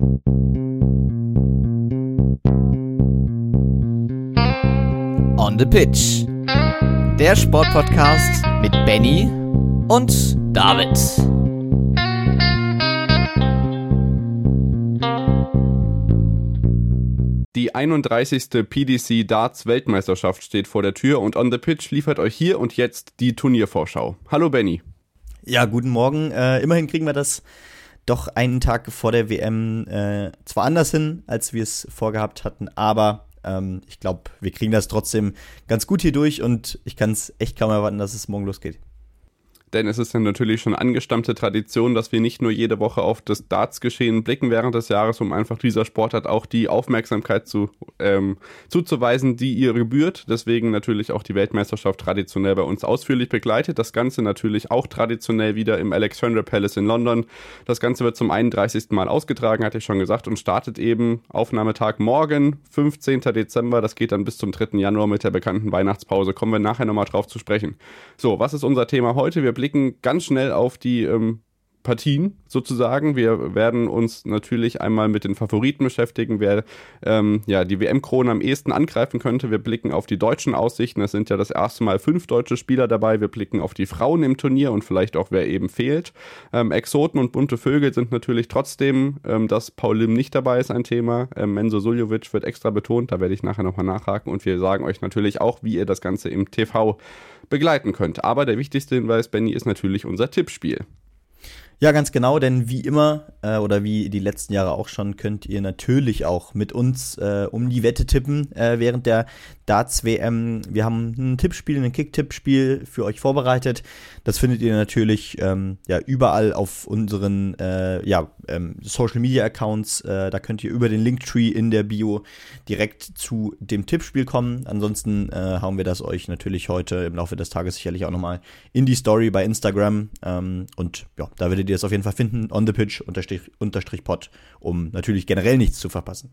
On the Pitch. Der Sportpodcast mit Benny und David. Die 31. PDC Darts Weltmeisterschaft steht vor der Tür und On the Pitch liefert euch hier und jetzt die Turniervorschau. Hallo Benny. Ja, guten Morgen. Äh, immerhin kriegen wir das doch einen Tag vor der WM äh, zwar anders hin, als wir es vorgehabt hatten, aber ähm, ich glaube, wir kriegen das trotzdem ganz gut hier durch und ich kann es echt kaum erwarten, dass es morgen losgeht denn es ist ja natürlich schon angestammte Tradition, dass wir nicht nur jede Woche auf das Darts-Geschehen blicken während des Jahres, um einfach dieser Sportart auch die Aufmerksamkeit zu, ähm, zuzuweisen, die ihr gebührt. Deswegen natürlich auch die Weltmeisterschaft traditionell bei uns ausführlich begleitet. Das Ganze natürlich auch traditionell wieder im Alexandra Palace in London. Das Ganze wird zum 31. Mal ausgetragen, hatte ich schon gesagt, und startet eben Aufnahmetag morgen, 15. Dezember. Das geht dann bis zum 3. Januar mit der bekannten Weihnachtspause. Kommen wir nachher nochmal drauf zu sprechen. So, was ist unser Thema heute? Wir blicken ganz schnell auf die ähm, Partien sozusagen. Wir werden uns natürlich einmal mit den Favoriten beschäftigen, wer ähm, ja, die WM-Krone am ehesten angreifen könnte. Wir blicken auf die deutschen Aussichten. Es sind ja das erste Mal fünf deutsche Spieler dabei. Wir blicken auf die Frauen im Turnier und vielleicht auch, wer eben fehlt. Ähm, Exoten und bunte Vögel sind natürlich trotzdem, ähm, dass Paul Lim nicht dabei ist, ein Thema. Ähm, Menzo Suljovic wird extra betont. Da werde ich nachher nochmal nachhaken. Und wir sagen euch natürlich auch, wie ihr das Ganze im TV begleiten könnt. Aber der wichtigste Hinweis, Benny, ist natürlich unser Tippspiel. Ja, ganz genau, denn wie immer äh, oder wie die letzten Jahre auch schon, könnt ihr natürlich auch mit uns äh, um die Wette tippen äh, während der Darts WM. Wir haben ein Tippspiel, ein Kick-Tippspiel für euch vorbereitet. Das findet ihr natürlich ähm, ja überall auf unseren äh, ja, ähm, Social Media Accounts. Äh, da könnt ihr über den Linktree in der Bio direkt zu dem Tippspiel kommen. Ansonsten äh, hauen wir das euch natürlich heute im Laufe des Tages sicherlich auch nochmal in die Story bei Instagram. Ähm, und ja, da werdet ihr es auf jeden Fall finden, on the pitch unterstrich, unterstrich pod, um natürlich generell nichts zu verpassen.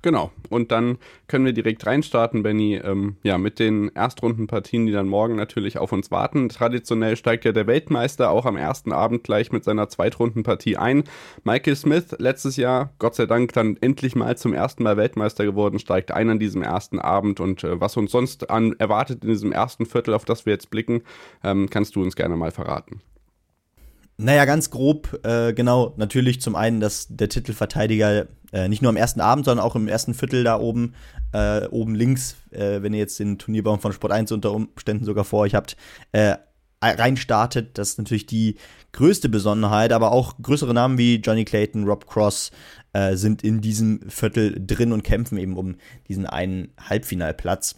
Genau. Und dann können wir direkt reinstarten, Benny, ähm, ja, mit den Erstrundenpartien, die dann morgen natürlich auf uns warten. Traditionell steigt ja der Weltmeister auch am ersten Abend gleich mit seiner Zweitrundenpartie ein. Michael Smith, letztes Jahr, Gott sei Dank, dann endlich mal zum ersten Mal Weltmeister geworden, steigt ein an diesem ersten Abend. Und äh, was uns sonst an erwartet in diesem ersten Viertel, auf das wir jetzt blicken, ähm, kannst du uns gerne mal verraten. Naja, ganz grob, äh, genau, natürlich zum einen, dass der Titelverteidiger äh, nicht nur am ersten Abend, sondern auch im ersten Viertel da oben, äh, oben links, äh, wenn ihr jetzt den Turnierbaum von Sport 1 unter Umständen sogar vor euch habt, äh, reinstartet. Das ist natürlich die größte Besonderheit, aber auch größere Namen wie Johnny Clayton, Rob Cross äh, sind in diesem Viertel drin und kämpfen eben um diesen einen Halbfinalplatz.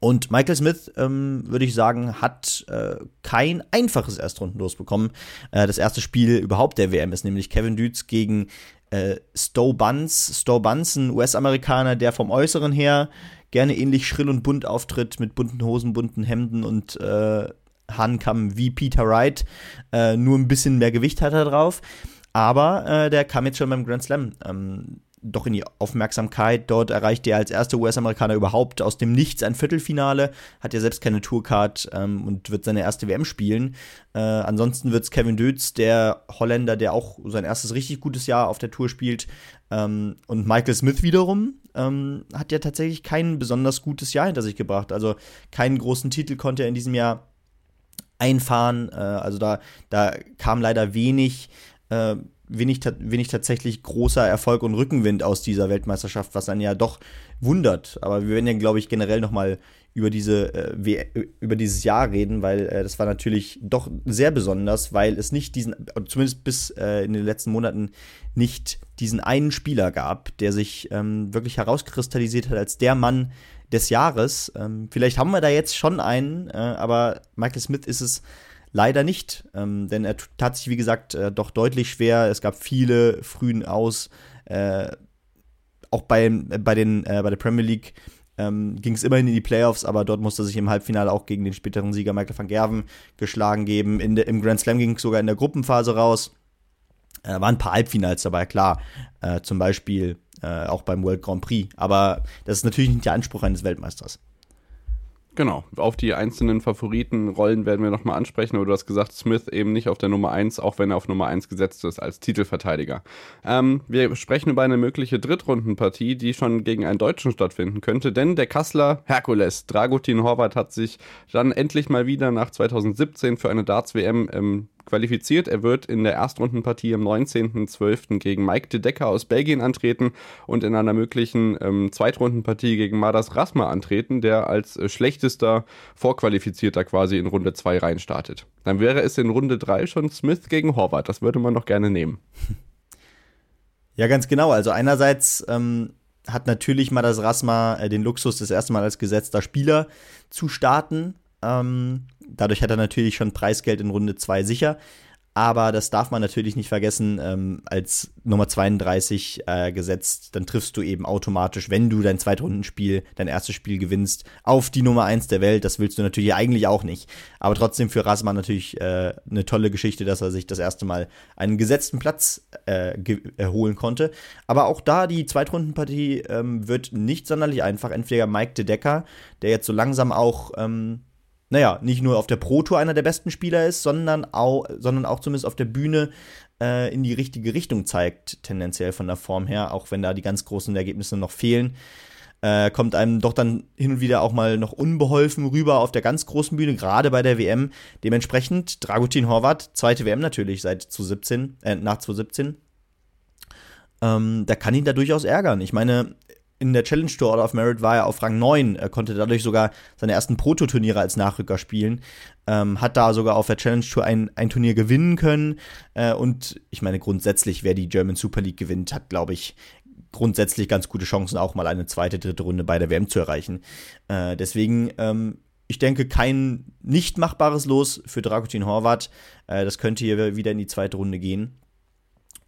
Und Michael Smith, ähm, würde ich sagen, hat äh, kein einfaches Erstrundenlos bekommen. Äh, das erste Spiel überhaupt der WM ist nämlich Kevin Dütz gegen äh, Stowe Buns. Stowe Buns, ein US-Amerikaner, der vom Äußeren her gerne ähnlich schrill und bunt auftritt, mit bunten Hosen, bunten Hemden und äh, Hahnkamm wie Peter Wright. Äh, nur ein bisschen mehr Gewicht hat er drauf. Aber äh, der kam jetzt schon beim Grand Slam ähm, doch in die Aufmerksamkeit. Dort erreicht er als erster US-Amerikaner überhaupt aus dem Nichts ein Viertelfinale, hat ja selbst keine Tourcard ähm, und wird seine erste WM spielen. Äh, ansonsten wird es Kevin Dötz, der Holländer, der auch sein erstes richtig gutes Jahr auf der Tour spielt. Ähm, und Michael Smith wiederum ähm, hat ja tatsächlich kein besonders gutes Jahr hinter sich gebracht. Also keinen großen Titel konnte er in diesem Jahr einfahren. Äh, also da, da kam leider wenig. Äh, wenig, wenig tatsächlich großer Erfolg und Rückenwind aus dieser Weltmeisterschaft, was dann ja doch wundert. Aber wir werden ja, glaube ich, generell nochmal über diese äh, über dieses Jahr reden, weil äh, das war natürlich doch sehr besonders, weil es nicht diesen, zumindest bis äh, in den letzten Monaten nicht diesen einen Spieler gab, der sich ähm, wirklich herauskristallisiert hat als der Mann des Jahres. Ähm, vielleicht haben wir da jetzt schon einen, äh, aber Michael Smith ist es Leider nicht, ähm, denn er tat sich, wie gesagt, äh, doch deutlich schwer. Es gab viele frühen Aus. Äh, auch bei, äh, bei, den, äh, bei der Premier League ähm, ging es immerhin in die Playoffs, aber dort musste sich im Halbfinale auch gegen den späteren Sieger Michael van Gerven geschlagen geben. In de, Im Grand Slam ging es sogar in der Gruppenphase raus. Äh, waren ein paar Halbfinals dabei, klar. Äh, zum Beispiel äh, auch beim World Grand Prix. Aber das ist natürlich nicht der Anspruch eines Weltmeisters. Genau, auf die einzelnen Favoritenrollen werden wir nochmal ansprechen, aber du hast gesagt, Smith eben nicht auf der Nummer 1, auch wenn er auf Nummer 1 gesetzt ist als Titelverteidiger. Ähm, wir sprechen über eine mögliche Drittrundenpartie, die schon gegen einen Deutschen stattfinden könnte, denn der Kassler Herkules, Dragutin Horvath, hat sich dann endlich mal wieder nach 2017 für eine Darts-WM ähm, qualifiziert. Er wird in der Erstrundenpartie am 19.12. gegen Mike de Decker aus Belgien antreten und in einer möglichen ähm, Zweitrundenpartie gegen Madas Rasma antreten, der als äh, schlechtester Vorqualifizierter quasi in Runde 2 reinstartet. Dann wäre es in Runde 3 schon Smith gegen Horvath. Das würde man noch gerne nehmen. Ja, ganz genau. Also einerseits ähm, hat natürlich Madas Rasma äh, den Luxus, das erste Mal als gesetzter Spieler zu starten. Ähm, dadurch hat er natürlich schon Preisgeld in Runde 2 sicher. Aber das darf man natürlich nicht vergessen, ähm, als Nummer 32 äh, gesetzt, dann triffst du eben automatisch, wenn du dein Zweitrundenspiel, dein erstes Spiel gewinnst, auf die Nummer 1 der Welt. Das willst du natürlich eigentlich auch nicht. Aber trotzdem für Rasman natürlich äh, eine tolle Geschichte, dass er sich das erste Mal einen gesetzten Platz äh, erholen konnte. Aber auch da, die Zweitrundenpartie ähm, wird nicht sonderlich einfach. Entweder Mike de Decker, der jetzt so langsam auch ähm, naja, nicht nur auf der Pro-Tour einer der besten Spieler ist, sondern auch, sondern auch zumindest auf der Bühne äh, in die richtige Richtung zeigt, tendenziell von der Form her, auch wenn da die ganz großen Ergebnisse noch fehlen. Äh, kommt einem doch dann hin und wieder auch mal noch unbeholfen rüber auf der ganz großen Bühne, gerade bei der WM. Dementsprechend Dragutin Horvath, zweite WM natürlich seit 2017, äh, nach 2017. Ähm, da kann ihn da durchaus ärgern. Ich meine, in der Challenge Tour Order of Merit war er auf Rang 9, er konnte dadurch sogar seine ersten Proto-Turniere als Nachrücker spielen, ähm, hat da sogar auf der Challenge Tour ein, ein Turnier gewinnen können äh, und ich meine grundsätzlich, wer die German Super League gewinnt, hat glaube ich grundsätzlich ganz gute Chancen, auch mal eine zweite, dritte Runde bei der WM zu erreichen. Äh, deswegen, ähm, ich denke, kein nicht machbares Los für Dragutin Horvath. Äh, das könnte hier wieder in die zweite Runde gehen.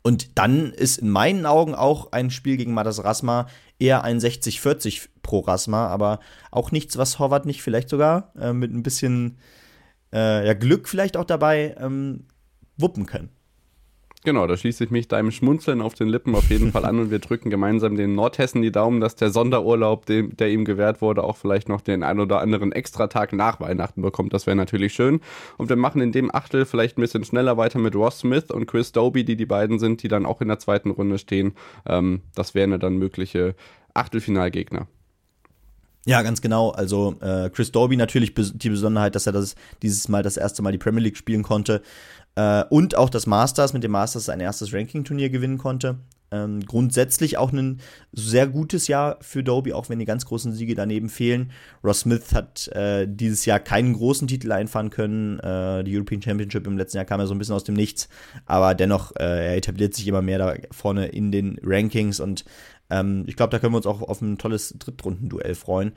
Und dann ist in meinen Augen auch ein Spiel gegen Madas Rasma eher ein 60-40 pro Rasma, aber auch nichts, was Horvath nicht vielleicht sogar äh, mit ein bisschen äh, ja, Glück vielleicht auch dabei ähm, wuppen können. Genau, da schließe ich mich deinem Schmunzeln auf den Lippen auf jeden Fall an und wir drücken gemeinsam den Nordhessen die Daumen, dass der Sonderurlaub, dem, der ihm gewährt wurde, auch vielleicht noch den ein oder anderen Extratag nach Weihnachten bekommt. Das wäre natürlich schön. Und wir machen in dem Achtel vielleicht ein bisschen schneller weiter mit Ross Smith und Chris Doby, die die beiden sind, die dann auch in der zweiten Runde stehen. Ähm, das wären dann mögliche Achtelfinalgegner. Ja, ganz genau. Also äh, Chris Doby natürlich die Besonderheit, dass er das dieses Mal das erste Mal die Premier League spielen konnte äh, und auch das Masters mit dem Masters sein erstes Ranking-Turnier gewinnen konnte. Ähm, grundsätzlich auch ein sehr gutes Jahr für Doby, auch wenn die ganz großen Siege daneben fehlen. Ross Smith hat äh, dieses Jahr keinen großen Titel einfahren können. Äh, die European Championship im letzten Jahr kam ja so ein bisschen aus dem Nichts, aber dennoch, äh, er etabliert sich immer mehr da vorne in den Rankings und ähm, ich glaube, da können wir uns auch auf ein tolles Drittrundenduell freuen.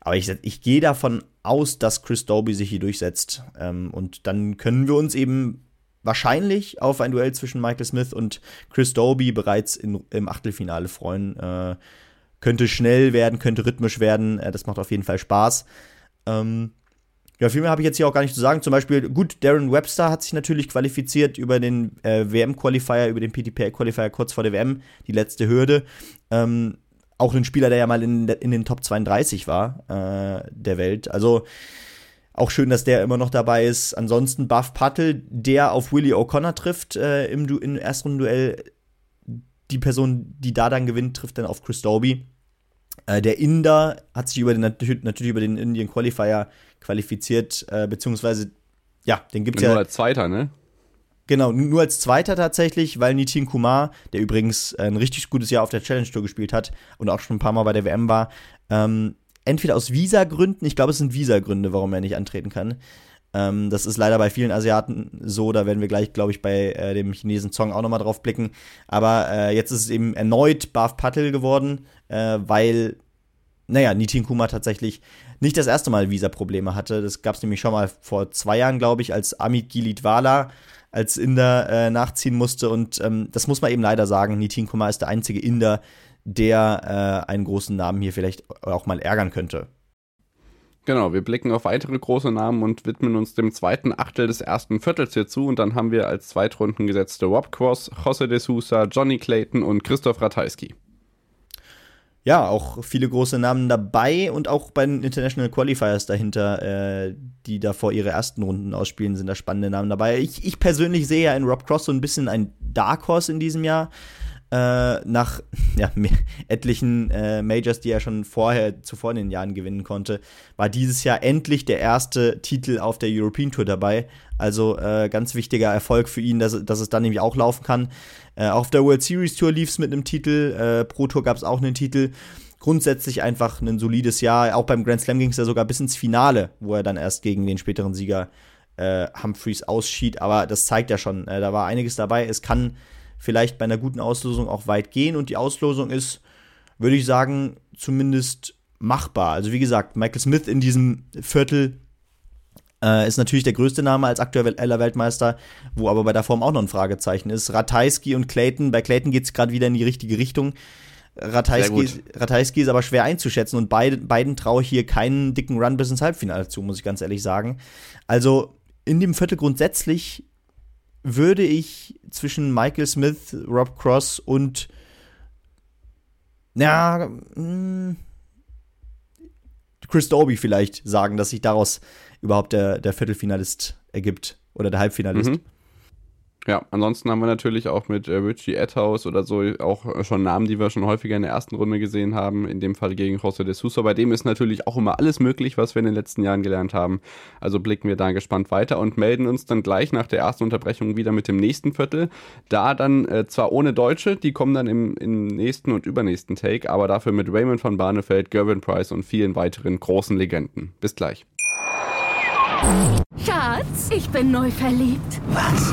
Aber ich, ich gehe davon aus, dass Chris Doby sich hier durchsetzt. Ähm, und dann können wir uns eben wahrscheinlich auf ein Duell zwischen Michael Smith und Chris Doby bereits in, im Achtelfinale freuen. Äh, könnte schnell werden, könnte rhythmisch werden. Äh, das macht auf jeden Fall Spaß. Ähm, ja, viel mehr habe ich jetzt hier auch gar nicht zu sagen. Zum Beispiel, gut, Darren Webster hat sich natürlich qualifiziert über den äh, WM-Qualifier, über den PTPA-Qualifier kurz vor der WM, die letzte Hürde. Ähm, auch ein Spieler, der ja mal in, in den Top 32 war äh, der Welt. Also auch schön, dass der immer noch dabei ist. Ansonsten Buff Puttle, der auf Willie O'Connor trifft äh, im, du im ersten Duell. Die Person, die da dann gewinnt, trifft dann auf Chris Doby. Äh, der Inder hat sich über den, natürlich über den Indian Qualifier qualifiziert, äh, beziehungsweise, ja, den gibt es ja. Nur als Zweiter, ne? Genau, nur als Zweiter tatsächlich, weil Nitin Kumar, der übrigens ein richtig gutes Jahr auf der Challenge Tour gespielt hat und auch schon ein paar Mal bei der WM war, ähm, entweder aus Visagründen, ich glaube, es sind Visagründe, warum er nicht antreten kann. Ähm, das ist leider bei vielen Asiaten so, da werden wir gleich, glaube ich, bei äh, dem Chinesen Zong auch nochmal drauf blicken. Aber äh, jetzt ist es eben erneut Baf Patel geworden, äh, weil, naja, Nitin Kumar tatsächlich nicht das erste Mal Visa-Probleme hatte. Das gab es nämlich schon mal vor zwei Jahren, glaube ich, als Amit Gilitwala als Inder äh, nachziehen musste. Und ähm, das muss man eben leider sagen, Nitin Kumar ist der einzige Inder, der äh, einen großen Namen hier vielleicht auch mal ärgern könnte. Genau, wir blicken auf weitere große Namen und widmen uns dem zweiten Achtel des ersten Viertels hierzu. Und dann haben wir als Zweitrunden gesetzte Rob Cross, José de Sousa, Johnny Clayton und Christoph Ratajski. ja, auch viele große Namen dabei und auch bei den International Qualifiers dahinter, äh, die da vor ihre ersten Runden ausspielen, sind da spannende Namen dabei. Ich, ich persönlich sehe ja in Rob Cross so ein bisschen ein Dark Horse in diesem Jahr. Äh, nach ja, etlichen äh, Majors, die er schon vorher, zuvor in den Jahren gewinnen konnte, war dieses Jahr endlich der erste Titel auf der European Tour dabei. Also äh, ganz wichtiger Erfolg für ihn, dass, dass es dann nämlich auch laufen kann. Äh, auf der World Series Tour lief es mit einem Titel, äh, Pro Tour gab es auch einen Titel. Grundsätzlich einfach ein solides Jahr. Auch beim Grand Slam ging es ja sogar bis ins Finale, wo er dann erst gegen den späteren Sieger äh, Humphreys ausschied. Aber das zeigt ja schon, da war einiges dabei. Es kann vielleicht bei einer guten Auslosung auch weit gehen und die Auslosung ist, würde ich sagen, zumindest machbar. Also wie gesagt, Michael Smith in diesem Viertel äh, ist natürlich der größte Name als aktueller Weltmeister, wo aber bei der Form auch noch ein Fragezeichen ist. Ratajski und Clayton, bei Clayton geht es gerade wieder in die richtige Richtung. Ratajski, Ratajski ist aber schwer einzuschätzen und beid, beiden traue ich hier keinen dicken Run bis ins Halbfinale zu, muss ich ganz ehrlich sagen. Also in dem Viertel grundsätzlich würde ich zwischen Michael Smith, Rob Cross und ja, hm, Chris Dobie vielleicht sagen, dass sich daraus überhaupt der, der Viertelfinalist ergibt oder der Halbfinalist. Mhm. Ja, ansonsten haben wir natürlich auch mit äh, Richie Edhouse oder so auch schon Namen, die wir schon häufiger in der ersten Runde gesehen haben. In dem Fall gegen José de Sousa. Bei dem ist natürlich auch immer alles möglich, was wir in den letzten Jahren gelernt haben. Also blicken wir da gespannt weiter und melden uns dann gleich nach der ersten Unterbrechung wieder mit dem nächsten Viertel. Da dann äh, zwar ohne Deutsche, die kommen dann im, im nächsten und übernächsten Take, aber dafür mit Raymond von Barnefeld, Gervin Price und vielen weiteren großen Legenden. Bis gleich. Schatz, ich bin neu verliebt. Was?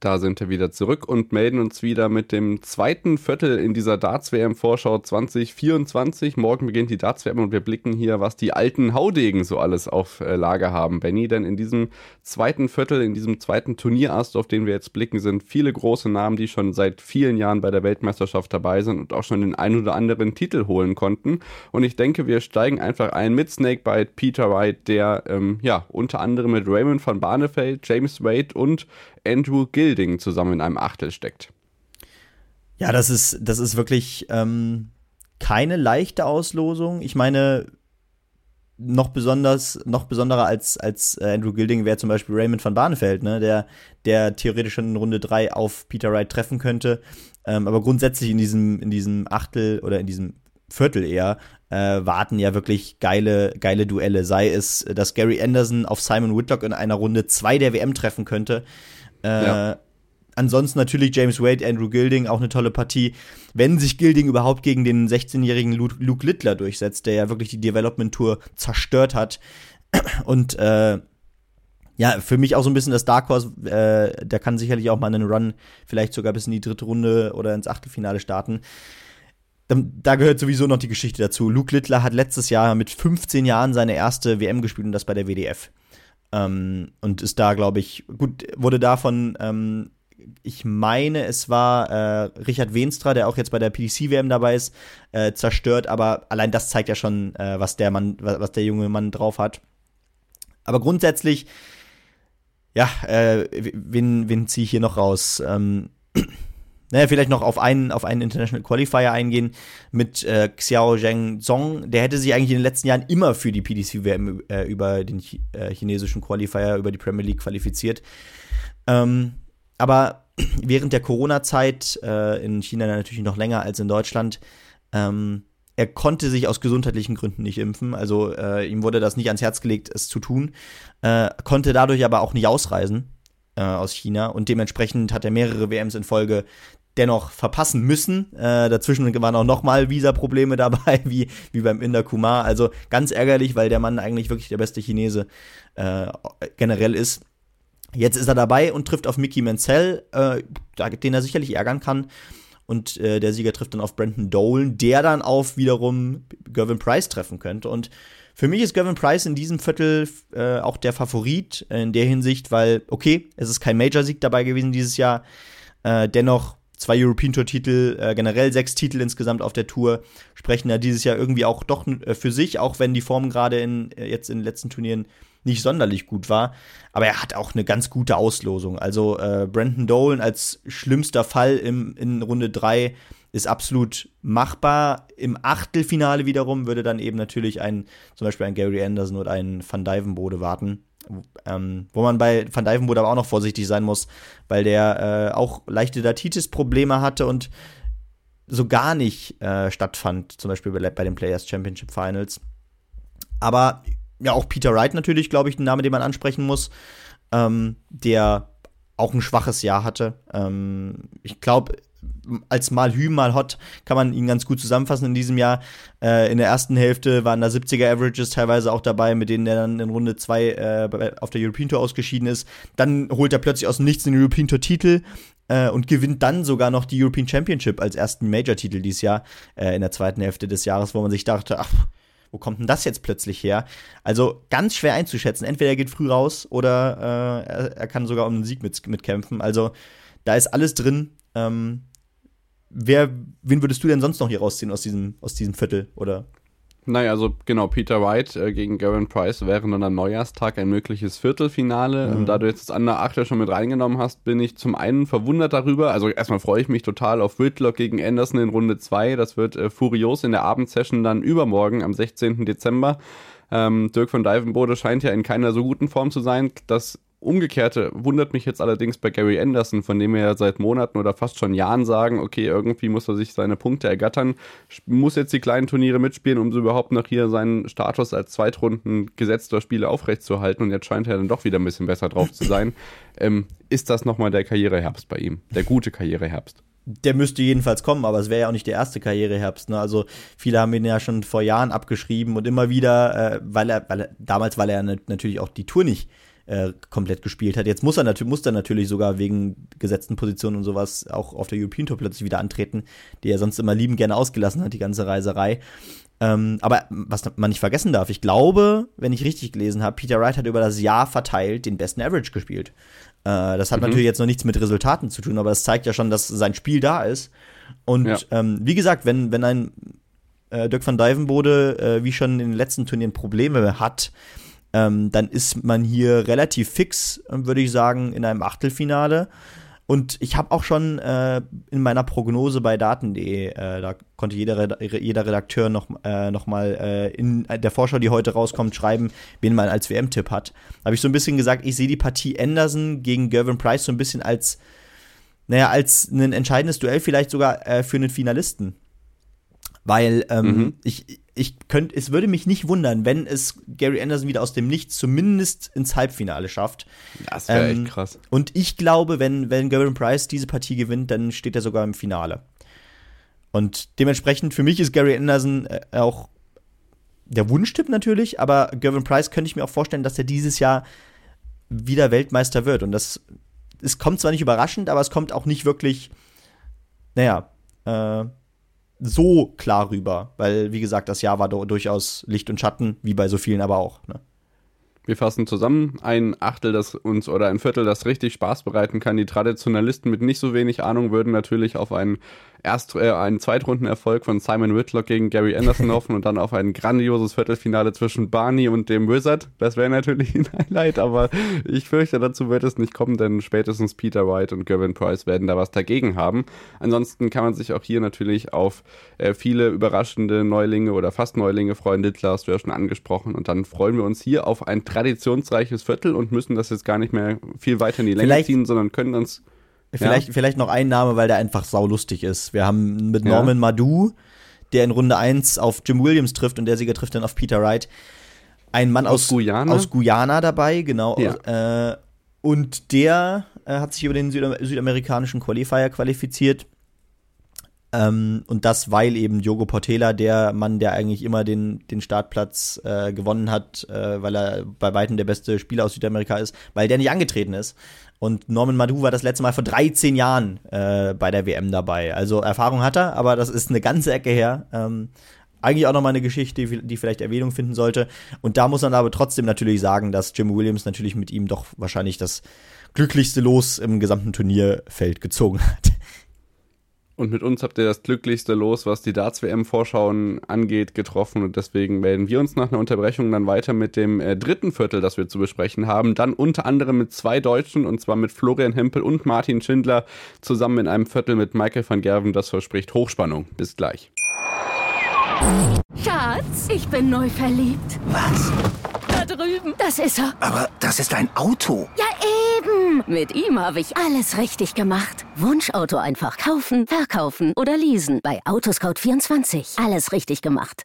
Da sind wir wieder zurück und melden uns wieder mit dem zweiten Viertel in dieser Darts-WM-Vorschau 2024. Morgen beginnt die Darts-WM und wir blicken hier, was die alten Haudegen so alles auf äh, Lager haben, Benny. Denn in diesem zweiten Viertel, in diesem zweiten Turnierast, auf den wir jetzt blicken, sind viele große Namen, die schon seit vielen Jahren bei der Weltmeisterschaft dabei sind und auch schon den ein oder anderen Titel holen konnten. Und ich denke, wir steigen einfach ein mit Snakebite Peter Wright, der ähm, ja unter anderem mit Raymond van Barneveld, James Wade und Andrew Gilding zusammen in einem Achtel steckt. Ja, das ist, das ist wirklich ähm, keine leichte Auslosung. Ich meine, noch besonders, noch besonderer als, als äh, Andrew Gilding wäre zum Beispiel Raymond van Barneveld, ne, der, der theoretisch schon in Runde 3 auf Peter Wright treffen könnte. Ähm, aber grundsätzlich in diesem, in diesem Achtel oder in diesem Viertel eher, äh, warten ja wirklich geile, geile Duelle. Sei es, dass Gary Anderson auf Simon Whitlock in einer Runde 2 der WM treffen könnte. Äh, ja. Ansonsten natürlich James Wade, Andrew Gilding, auch eine tolle Partie. Wenn sich Gilding überhaupt gegen den 16-jährigen Luke Littler durchsetzt, der ja wirklich die Development Tour zerstört hat. Und äh, ja, für mich auch so ein bisschen das Dark Horse, äh, der kann sicherlich auch mal einen Run, vielleicht sogar bis in die dritte Runde oder ins Achtelfinale starten. Da gehört sowieso noch die Geschichte dazu. Luke Littler hat letztes Jahr mit 15 Jahren seine erste WM gespielt und das bei der WDF. Ähm, und ist da, glaube ich, gut, wurde davon, ähm, ich meine, es war äh, Richard Wenstra, der auch jetzt bei der PDC-WM dabei ist, äh, zerstört, aber allein das zeigt ja schon, äh, was der Mann, was der junge Mann drauf hat. Aber grundsätzlich, ja, äh, wen, wen ziehe ich hier noch raus? Ähm, naja, vielleicht noch auf einen, auf einen International Qualifier eingehen mit äh, Xiao Zheng Zong. Der hätte sich eigentlich in den letzten Jahren immer für die PDC-WM äh, über den äh, chinesischen Qualifier, über die Premier League qualifiziert. Ähm, aber während der Corona-Zeit, äh, in China natürlich noch länger als in Deutschland, ähm, er konnte sich aus gesundheitlichen Gründen nicht impfen, also äh, ihm wurde das nicht ans Herz gelegt, es zu tun, äh, konnte dadurch aber auch nicht ausreisen aus China und dementsprechend hat er mehrere WMs in Folge dennoch verpassen müssen. Äh, dazwischen waren auch nochmal Visa-Probleme dabei, wie, wie beim Inder Kumar. Also ganz ärgerlich, weil der Mann eigentlich wirklich der beste Chinese äh, generell ist. Jetzt ist er dabei und trifft auf Mickey Mansell, äh, den er sicherlich ärgern kann. Und äh, der Sieger trifft dann auf Brandon Dolan, der dann auf wiederum Gervin Price treffen könnte. Und für mich ist Gervin Price in diesem Viertel äh, auch der Favorit in der Hinsicht, weil, okay, es ist kein Major-Sieg dabei gewesen dieses Jahr. Äh, dennoch zwei European Tour Titel, äh, generell sechs Titel insgesamt auf der Tour, sprechen ja dieses Jahr irgendwie auch doch äh, für sich, auch wenn die Form gerade in, äh, jetzt in den letzten Turnieren nicht sonderlich gut war. Aber er hat auch eine ganz gute Auslosung. Also äh, Brandon Dolan als schlimmster Fall im, in Runde 3 ist absolut machbar. Im Achtelfinale wiederum würde dann eben natürlich ein, zum Beispiel ein Gary Anderson oder ein Van Dyvenbode warten. Ähm, wo man bei Van Dyvenbode aber auch noch vorsichtig sein muss, weil der äh, auch leichte Datitis-Probleme hatte und so gar nicht äh, stattfand, zum Beispiel bei, bei den Players Championship Finals. Aber ja, auch Peter Wright natürlich, glaube ich, ein Name, den man ansprechen muss, ähm, der auch ein schwaches Jahr hatte. Ähm, ich glaube, als mal Hü, mal Hot kann man ihn ganz gut zusammenfassen in diesem Jahr. Äh, in der ersten Hälfte waren da 70er Averages teilweise auch dabei, mit denen er dann in Runde 2 äh, auf der European Tour ausgeschieden ist. Dann holt er plötzlich aus dem Nichts den European Tour Titel äh, und gewinnt dann sogar noch die European Championship als ersten Major-Titel dieses Jahr äh, in der zweiten Hälfte des Jahres, wo man sich dachte, ach, wo kommt denn das jetzt plötzlich her? Also ganz schwer einzuschätzen. Entweder er geht früh raus oder äh, er, er, kann sogar um den Sieg mit, mitkämpfen. Also da ist alles drin. Ähm, wer, wen würdest du denn sonst noch hier rausziehen aus diesem, aus diesem Viertel? Oder? Naja, also genau, Peter White äh, gegen Gavin Price wäre dann am Neujahrstag ein mögliches Viertelfinale. Mhm. Da du jetzt das andere Achter schon mit reingenommen hast, bin ich zum einen verwundert darüber. Also erstmal freue ich mich total auf Whitlock gegen Anderson in Runde 2. Das wird äh, furios in der Abendsession dann übermorgen am 16. Dezember. Ähm, Dirk von Dijvenbode scheint ja in keiner so guten Form zu sein. Das Umgekehrte wundert mich jetzt allerdings bei Gary Anderson, von dem wir ja seit Monaten oder fast schon Jahren sagen, okay, irgendwie muss er sich seine Punkte ergattern, muss jetzt die kleinen Turniere mitspielen, um so überhaupt noch hier seinen Status als Zweitrunden gesetzter Spieler aufrechtzuerhalten und jetzt scheint er dann doch wieder ein bisschen besser drauf zu sein. ähm, ist das nochmal der Karriereherbst bei ihm? Der gute Karriereherbst? der müsste jedenfalls kommen, aber es wäre ja auch nicht der erste Karriereherbst. Ne? Also viele haben ihn ja schon vor Jahren abgeschrieben und immer wieder, äh, weil er, weil er damals, weil er natürlich auch die Tour nicht äh, komplett gespielt hat. Jetzt muss er, natürlich, muss er natürlich sogar wegen gesetzten Positionen und sowas auch auf der European Tour plötzlich wieder antreten, die er sonst immer lieben gerne ausgelassen hat, die ganze Reiserei. Ähm, aber was man nicht vergessen darf, ich glaube, wenn ich richtig gelesen habe, Peter Wright hat über das Jahr verteilt den besten Average gespielt. Äh, das hat mhm. natürlich jetzt noch nichts mit Resultaten zu tun, aber das zeigt ja schon, dass sein Spiel da ist. Und ja. ähm, wie gesagt, wenn, wenn ein äh, Dirk van Dijvenbode, äh, wie schon in den letzten Turnieren Probleme hat, ähm, dann ist man hier relativ fix, würde ich sagen, in einem Achtelfinale. Und ich habe auch schon äh, in meiner Prognose bei Daten.de, äh, da konnte jeder, jeder Redakteur noch, äh, noch mal äh, in der Vorschau, die heute rauskommt, schreiben, wen man als WM-Tipp hat. Habe ich so ein bisschen gesagt, ich sehe die Partie Anderson gegen Gervin Price so ein bisschen als, naja, als ein entscheidendes Duell, vielleicht sogar äh, für einen Finalisten. Weil ähm, mhm. ich, ich könnte, es würde mich nicht wundern, wenn es Gary Anderson wieder aus dem Nichts zumindest ins Halbfinale schafft. Das wäre ähm, echt krass. Und ich glaube, wenn, wenn Gavin Price diese Partie gewinnt, dann steht er sogar im Finale. Und dementsprechend, für mich ist Gary Anderson äh, auch der Wunschtipp natürlich, aber Gavin Price könnte ich mir auch vorstellen, dass er dieses Jahr wieder Weltmeister wird. Und das, es kommt zwar nicht überraschend, aber es kommt auch nicht wirklich, naja, äh, so klar rüber, weil, wie gesagt, das Jahr war durchaus Licht und Schatten, wie bei so vielen aber auch. Ne? Wir fassen zusammen. Ein Achtel, das uns oder ein Viertel, das richtig Spaß bereiten kann. Die Traditionalisten mit nicht so wenig Ahnung würden natürlich auf einen erst äh, einen Zweitrundenerfolg von Simon Whitlock gegen Gary Anderson hoffen und dann auf ein grandioses Viertelfinale zwischen Barney und dem Wizard. Das wäre natürlich ein Highlight, aber ich fürchte, dazu wird es nicht kommen, denn spätestens Peter White und Gavin Price werden da was dagegen haben. Ansonsten kann man sich auch hier natürlich auf äh, viele überraschende Neulinge oder fast Neulinge freuen. Littler hast du ja schon angesprochen und dann freuen wir uns hier auf ein traditionsreiches Viertel und müssen das jetzt gar nicht mehr viel weiter in die Länge Vielleicht ziehen, sondern können uns Vielleicht, ja. vielleicht noch ein Name, weil der einfach saulustig ist. Wir haben mit Norman ja. Madu, der in Runde 1 auf Jim Williams trifft und der Sieger trifft dann auf Peter Wright. Ein Mann aus, aus, Guyana? aus Guyana dabei, genau. Ja. Äh, und der äh, hat sich über den Südam südamerikanischen Qualifier qualifiziert. Ähm, und das, weil eben Diogo Portela, der Mann, der eigentlich immer den, den Startplatz äh, gewonnen hat, äh, weil er bei Weitem der beste Spieler aus Südamerika ist, weil der nicht angetreten ist. Und Norman Madu war das letzte Mal vor 13 Jahren äh, bei der WM dabei. Also Erfahrung hat er, aber das ist eine ganze Ecke her. Ähm, eigentlich auch nochmal eine Geschichte, die, die vielleicht Erwähnung finden sollte. Und da muss man aber trotzdem natürlich sagen, dass Jim Williams natürlich mit ihm doch wahrscheinlich das glücklichste Los im gesamten Turnierfeld gezogen hat. Und mit uns habt ihr das glücklichste Los, was die Darts-WM-Vorschauen angeht, getroffen. Und deswegen melden wir uns nach einer Unterbrechung dann weiter mit dem äh, dritten Viertel, das wir zu besprechen haben. Dann unter anderem mit zwei Deutschen, und zwar mit Florian Hempel und Martin Schindler, zusammen in einem Viertel mit Michael van Gerven. Das verspricht Hochspannung. Bis gleich. Schatz, ich bin neu verliebt. Was? Drüben. Das ist er. Aber das ist ein Auto. Ja, eben. Mit ihm habe ich alles richtig gemacht. Wunschauto einfach kaufen, verkaufen oder leasen. Bei Autoscout24. Alles richtig gemacht.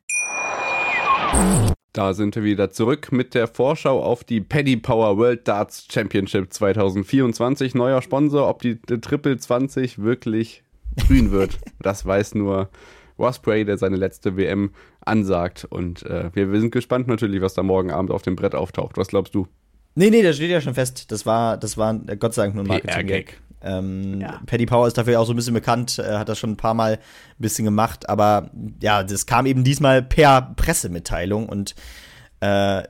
Da sind wir wieder zurück mit der Vorschau auf die Paddy Power World Darts Championship 2024. Neuer Sponsor, ob die Triple 20 wirklich grün wird, das weiß nur Wasprey, der seine letzte WM ansagt. Und äh, wir, wir sind gespannt natürlich, was da morgen Abend auf dem Brett auftaucht. Was glaubst du? Nee, nee, das steht ja schon fest. Das war, das war äh, Gott sei Dank nur ein Marketing-Gag. Ähm, ja. Paddy Power ist dafür auch so ein bisschen bekannt, äh, hat das schon ein paar Mal ein bisschen gemacht, aber ja, das kam eben diesmal per Pressemitteilung und äh,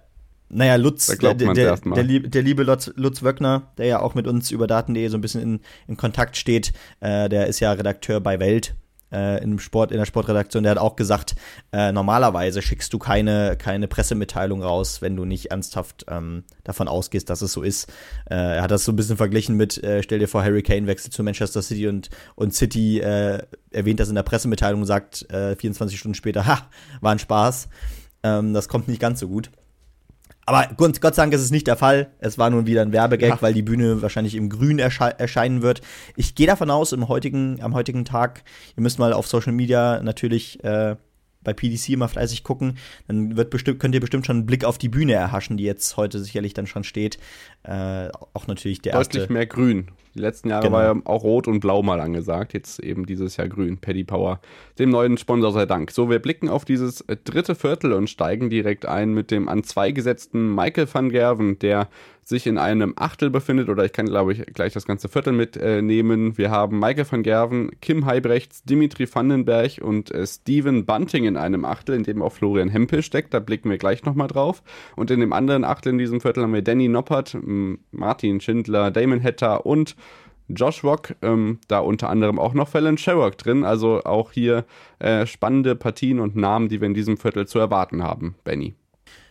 naja, Lutz, der, der, der, der, liebe, der liebe Lutz, Lutz Wöckner, der ja auch mit uns über Daten.de so ein bisschen in, in Kontakt steht, äh, der ist ja Redakteur bei Welt äh, in, Sport, in der Sportredaktion, der hat auch gesagt, äh, normalerweise schickst du keine, keine Pressemitteilung raus, wenn du nicht ernsthaft ähm, davon ausgehst, dass es so ist. Äh, er hat das so ein bisschen verglichen mit, äh, stell dir vor, Harry Kane wechselt zu Manchester City und, und City äh, erwähnt das in der Pressemitteilung und sagt 24 äh, Stunden später, ha, war ein Spaß. Ähm, das kommt nicht ganz so gut. Aber Gott, Gott sei Dank ist es nicht der Fall. Es war nun wieder ein Werbegag, ja. weil die Bühne wahrscheinlich im Grün ersche erscheinen wird. Ich gehe davon aus, im heutigen, am heutigen Tag, ihr müsst mal auf Social Media natürlich äh, bei PDC immer fleißig gucken, dann wird bestimmt, könnt ihr bestimmt schon einen Blick auf die Bühne erhaschen, die jetzt heute sicherlich dann schon steht. Äh, auch natürlich der Deutlich erste. mehr grün. Die letzten Jahre genau. war ja auch rot und blau mal angesagt. Jetzt eben dieses Jahr grün. Paddy Power, dem neuen Sponsor sei Dank. So, wir blicken auf dieses dritte Viertel und steigen direkt ein mit dem an zwei gesetzten Michael van Gerven, der sich in einem Achtel befindet, oder ich kann, glaube ich, gleich das ganze Viertel mitnehmen. Äh, wir haben Michael van Gerven, Kim Heibrechts, Dimitri Vandenberg und äh, Steven Bunting in einem Achtel, in dem auch Florian Hempel steckt. Da blicken wir gleich nochmal drauf. Und in dem anderen Achtel in diesem Viertel haben wir Danny Noppert, Martin Schindler, Damon Hetter und Josh Rock, ähm, da unter anderem auch noch Fallon Sherrock drin. Also auch hier äh, spannende Partien und Namen, die wir in diesem Viertel zu erwarten haben, Benny.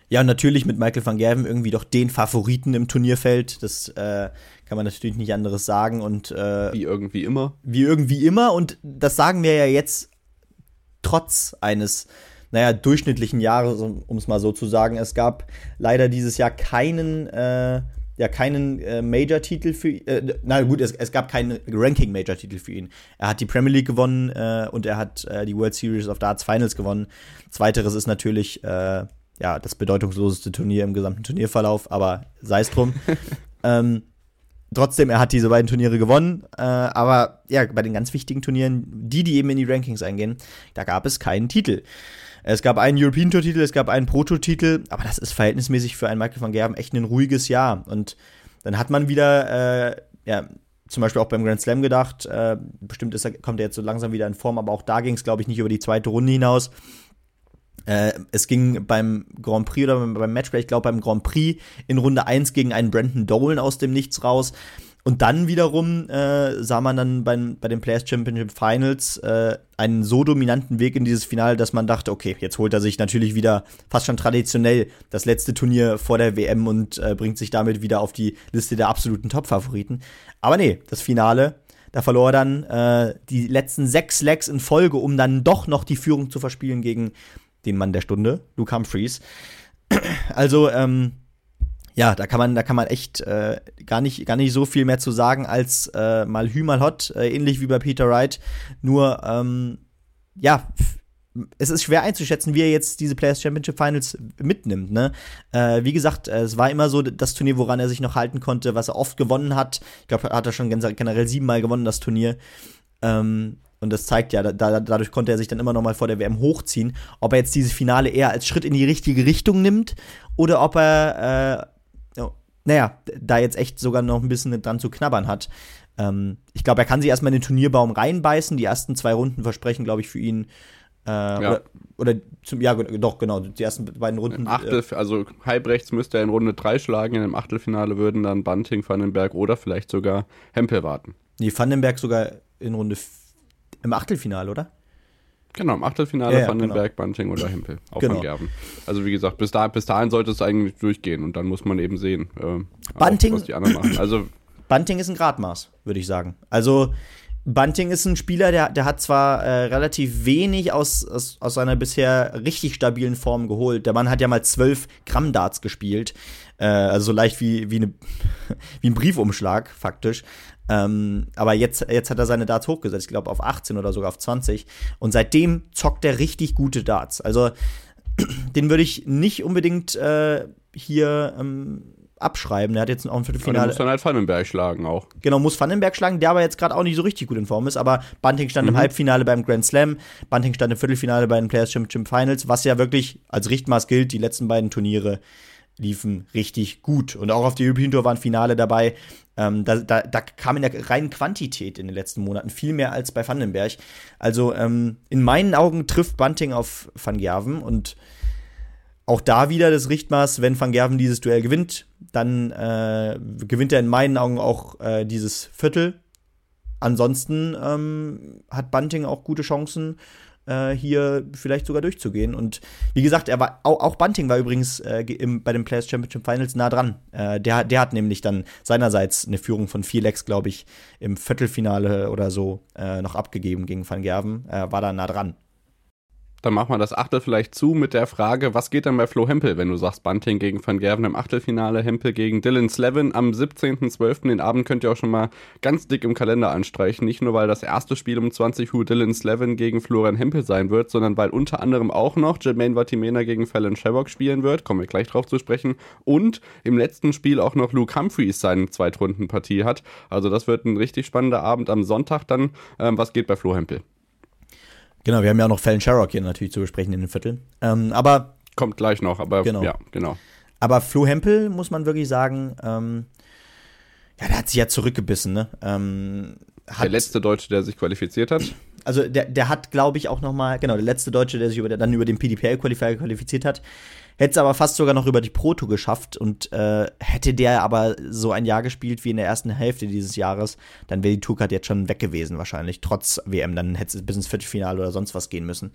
Ja, und natürlich mit Michael van Gerven irgendwie doch den Favoriten im Turnierfeld. Das äh, kann man natürlich nicht anderes sagen. Und, äh, wie irgendwie immer. Wie irgendwie immer. Und das sagen wir ja jetzt trotz eines, naja, durchschnittlichen Jahres, um es mal so zu sagen. Es gab leider dieses Jahr keinen, äh, ja, keinen äh, Major-Titel für äh, na gut, es, es gab keinen Ranking-Major-Titel für ihn. Er hat die Premier League gewonnen äh, und er hat äh, die World Series of Darts Finals gewonnen. Zweiteres ist natürlich äh, ja, das bedeutungsloseste Turnier im gesamten Turnierverlauf, aber sei es drum. ähm, trotzdem, er hat diese beiden Turniere gewonnen, äh, aber ja, bei den ganz wichtigen Turnieren, die, die eben in die Rankings eingehen, da gab es keinen Titel. Es gab einen European Tour Titel, es gab einen Proto-Titel, aber das ist verhältnismäßig für einen Michael van Gerben echt ein ruhiges Jahr. Und dann hat man wieder, äh, ja, zum Beispiel auch beim Grand Slam gedacht, äh, bestimmt ist er, kommt er jetzt so langsam wieder in Form, aber auch da ging es, glaube ich, nicht über die zweite Runde hinaus. Äh, es ging beim Grand Prix oder beim Matchplay, ich glaube beim Grand Prix in Runde 1 gegen einen Brandon Dolan aus dem Nichts raus. Und dann wiederum äh, sah man dann bei, bei den Players Championship Finals äh, einen so dominanten Weg in dieses Finale, dass man dachte, okay, jetzt holt er sich natürlich wieder fast schon traditionell das letzte Turnier vor der WM und äh, bringt sich damit wieder auf die Liste der absoluten Top-Favoriten. Aber nee, das Finale, da verlor er dann äh, die letzten sechs Legs in Folge, um dann doch noch die Führung zu verspielen gegen den Mann der Stunde, Luke Humphreys. Also, ähm, ja, da kann man, da kann man echt äh, gar, nicht, gar nicht so viel mehr zu sagen als äh, mal Hü, mal Hot, äh, ähnlich wie bei Peter Wright. Nur, ähm, ja, es ist schwer einzuschätzen, wie er jetzt diese Players Championship Finals mitnimmt. Ne? Äh, wie gesagt, äh, es war immer so das Turnier, woran er sich noch halten konnte, was er oft gewonnen hat. Ich glaube, hat er schon generell siebenmal gewonnen, das Turnier. Ähm, und das zeigt ja, da, dadurch konnte er sich dann immer noch mal vor der WM hochziehen, ob er jetzt dieses Finale eher als Schritt in die richtige Richtung nimmt oder ob er, äh, naja, da jetzt echt sogar noch ein bisschen dran zu knabbern hat. Ähm, ich glaube, er kann sich erstmal in den Turnierbaum reinbeißen. Die ersten zwei Runden versprechen, glaube ich, für ihn. Äh, ja. oder, oder zum, ja, doch, genau, die ersten beiden Runden. Achtel, äh, also Halbrechts müsste er in Runde 3 schlagen, in dem Achtelfinale würden dann Bunting, Vandenberg oder vielleicht sogar Hempel warten. Nee, Vandenberg sogar in Runde Im Achtelfinale, oder? Genau, im Achtelfinale Ja, Vandenberg, Bunting oder Hempel auf Genau. Van Gerven. Also wie gesagt, bis, da, bis dahin sollte es eigentlich durchgehen und dann muss man eben sehen, äh, Bunting- auch, was die anderen machen. Also Bunting ist ein Gradmaß, würde ich sagen. Also Bunting ist ein Spieler, der, der hat zwar äh, relativ wenig aus, aus, aus seiner bisher richtig stabilen Form geholt. Der Mann hat ja mal 12 Gramm Darts gespielt. Äh, also so leicht wie, wie, eine, wie ein Briefumschlag, faktisch. Ähm, aber jetzt, jetzt hat er seine Darts hochgesetzt, ich glaube auf 18 oder sogar auf 20. Und seitdem zockt er richtig gute Darts. Also den würde ich nicht unbedingt äh, hier ähm, abschreiben. Der hat jetzt auch ein Viertelfinale. muss dann halt Vandenberg schlagen auch. Genau, muss Vandenberg schlagen, der aber jetzt gerade auch nicht so richtig gut in Form ist. Aber Bunting stand im Halbfinale beim Grand Slam, Bunting stand im Viertelfinale bei den Players Championship Finals, was ja wirklich als Richtmaß gilt. Die letzten beiden Turniere liefen richtig gut. Und auch auf der European Tour waren Finale dabei. Ähm, da, da, da kam in der reinen Quantität in den letzten Monaten viel mehr als bei Vandenberg. Also ähm, in meinen Augen trifft Bunting auf Van Gerven und auch da wieder das Richtmaß, wenn Van Gerven dieses Duell gewinnt, dann äh, gewinnt er in meinen Augen auch äh, dieses Viertel. Ansonsten ähm, hat Bunting auch gute Chancen, äh, hier vielleicht sogar durchzugehen. Und wie gesagt, er war auch, auch Bunting war übrigens äh, im, bei den Players Championship Finals nah dran. Äh, der, der hat nämlich dann seinerseits eine Führung von vier Lecks, glaube ich, im Viertelfinale oder so äh, noch abgegeben gegen Van Gerven. War da nah dran. Dann machen wir das Achtel vielleicht zu mit der Frage, was geht dann bei Flo Hempel, wenn du sagst Bunting gegen Van Gerven im Achtelfinale, Hempel gegen Dylan Slevin am 17.12. Den Abend könnt ihr auch schon mal ganz dick im Kalender anstreichen. Nicht nur, weil das erste Spiel um 20 Uhr Dylan Slevin gegen Florian Hempel sein wird, sondern weil unter anderem auch noch Jermaine Vatimena gegen Fallon Sherrock spielen wird. Kommen wir gleich drauf zu sprechen. Und im letzten Spiel auch noch Luke Humphreys seine Zweitrundenpartie hat. Also das wird ein richtig spannender Abend am Sonntag dann. Ähm, was geht bei Flo Hempel? Genau, wir haben ja auch noch Fallon Sherrock hier natürlich zu besprechen in den Viertel. Ähm, aber Kommt gleich noch, aber Genau. ja, genau. Aber Flo Hempel, muss man wirklich sagen, ähm, ja, der hat sich ja zurückgebissen, ne? Ähm, Der letzte Deutsche, der sich qualifiziert hat. Also der, der hat, glaube ich, auch noch mal, genau, der letzte Deutsche, der sich über, dann über den PDPL-Qualifier qualifiziert hat, hätte es aber fast sogar noch über die Proto geschafft und äh, hätte der aber so ein Jahr gespielt wie in der ersten Hälfte dieses Jahres, dann wäre die Tourcard jetzt schon weg gewesen wahrscheinlich, trotz WM, dann hätte es bis ins Viertelfinale oder sonst was gehen müssen.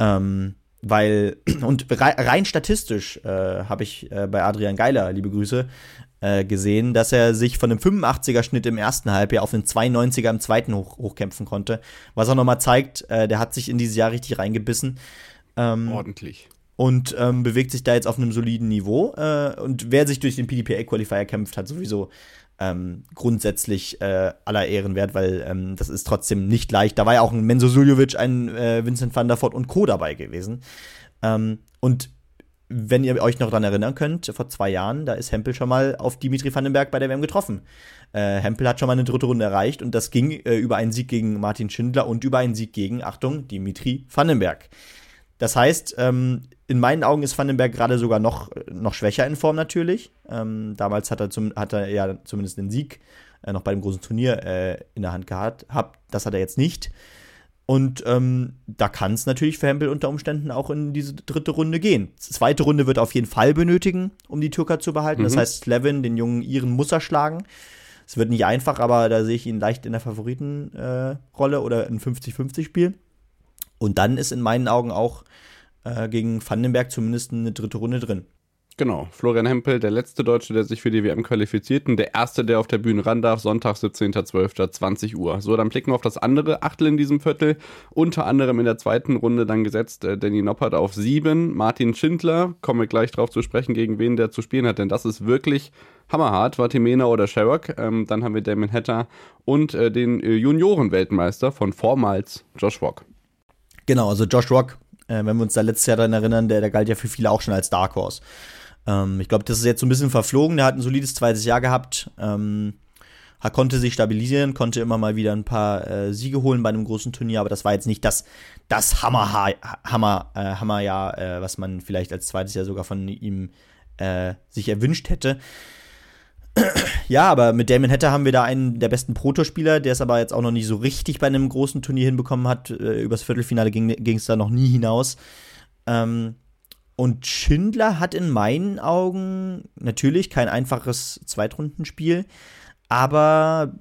Ähm, weil, und rei- rein statistisch äh, habe ich äh, bei Adrian Geiler, liebe Grüße, äh, gesehen, dass er sich von einem 85er Schnitt im ersten Halbjahr auf einen 92er im zweiten hoch, hochkämpfen konnte. Was auch nochmal zeigt, äh, der hat sich in dieses Jahr richtig reingebissen ähm, Ordentlich. Und ähm, bewegt sich da jetzt auf einem soliden Niveau. Äh, und wer sich durch den PDPA-Qualifier kämpft, hat sowieso ähm, grundsätzlich äh, aller Ehren wert, weil ähm, das ist trotzdem nicht leicht. Da war ja auch ein Menzo Suljovic, ein äh, Vincent van der Voort und Co. dabei gewesen. Ähm, und wenn ihr euch noch daran erinnern könnt, vor zwei Jahren, da ist Hempel schon mal auf Dimitri Vandenberg bei der WM getroffen. Äh, Hempel hat schon mal eine dritte Runde erreicht und das ging äh, über einen Sieg gegen Martin Schindler und über einen Sieg gegen, Achtung, Dimitri Vandenberg. Das heißt, ähm, in meinen Augen ist Vandenberg gerade sogar noch, noch schwächer in Form natürlich. Ähm, damals hat er, zum, hat er ja zumindest den Sieg äh, noch bei dem großen Turnier äh, in der Hand gehabt. Hab, das hat er jetzt nicht. Und ähm, da kann es natürlich für Hempel unter Umständen auch in diese dritte Runde gehen. Zweite Runde wird er auf jeden Fall benötigen, um die Türker zu behalten. Das heißt, Slevin, den jungen Iren, muss er schlagen. Es wird nicht einfach, aber da sehe ich ihn leicht in der Favoritenrolle äh, oder in 50-50-Spiel. Und dann ist in meinen Augen auch äh, gegen Vandenberg zumindest eine dritte Runde drin. Genau. Florian Hempel, der letzte Deutsche, der sich für die WM qualifiziert und der erste, der auf der Bühne ran darf, Sonntag, 17.12., Uhr. So, dann blicken wir auf das andere Achtel in diesem Viertel. Unter anderem in der zweiten Runde dann gesetzt äh, Danny Noppert auf sieben. Martin Schindler, kommen wir gleich drauf zu sprechen, gegen wen der zu spielen hat, denn das ist wirklich hammerhart. Vatimena oder Sherrock. Ähm, dann haben wir Damon Hatter und äh, den äh, Junioren-Weltmeister von vormals Josh Rock. Genau, also Josh Rock, äh, wenn wir uns da letztes Jahr daran erinnern, der, der galt ja für viele auch schon als Dark Horse. Ähm, ich glaube, das ist jetzt so ein bisschen verflogen. Der hat ein solides zweites Jahr gehabt. Ähm, konnte sich stabilisieren, konnte immer mal wieder ein paar äh, Siege holen bei einem großen Turnier, aber das war jetzt nicht das, das Hammer, Hammer, äh, Hammerjahr, äh, was man vielleicht als zweites Jahr sogar von ihm äh, sich erwünscht hätte. Ja, aber mit Damon Hatter haben wir da einen der besten Protospieler, der es aber jetzt auch noch nicht so richtig bei einem großen Turnier hinbekommen hat. Äh, übers Viertelfinale ging es da noch nie hinaus. Ähm, und Schindler hat in meinen Augen natürlich kein einfaches Zweitrundenspiel, aber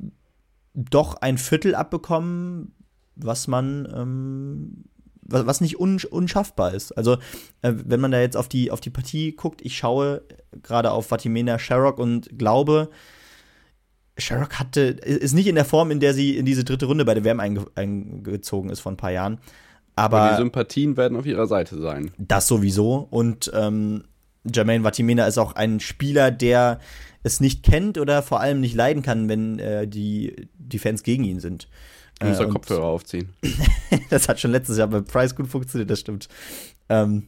doch ein Viertel abbekommen, was man, ähm, was, nicht un, unschaffbar ist. Also, äh, wenn man da jetzt auf die, auf die Partie guckt, ich schaue gerade auf Vatimena Sharrock und glaube, Sharrock hatte, ist nicht in der Form, in der sie in diese dritte Runde bei der WM einge, eingezogen ist vor ein paar Jahren. Aber, Aber die Sympathien werden auf ihrer Seite sein. Das sowieso. Und ähm, Jermaine Vatimena ist auch ein Spieler, der es nicht kennt oder vor allem nicht leiden kann, wenn äh, die, die Fans gegen ihn sind. Du musst äh, Kopfhörer aufziehen. das hat schon letztes Jahr bei Price gut funktioniert, das stimmt. Ähm,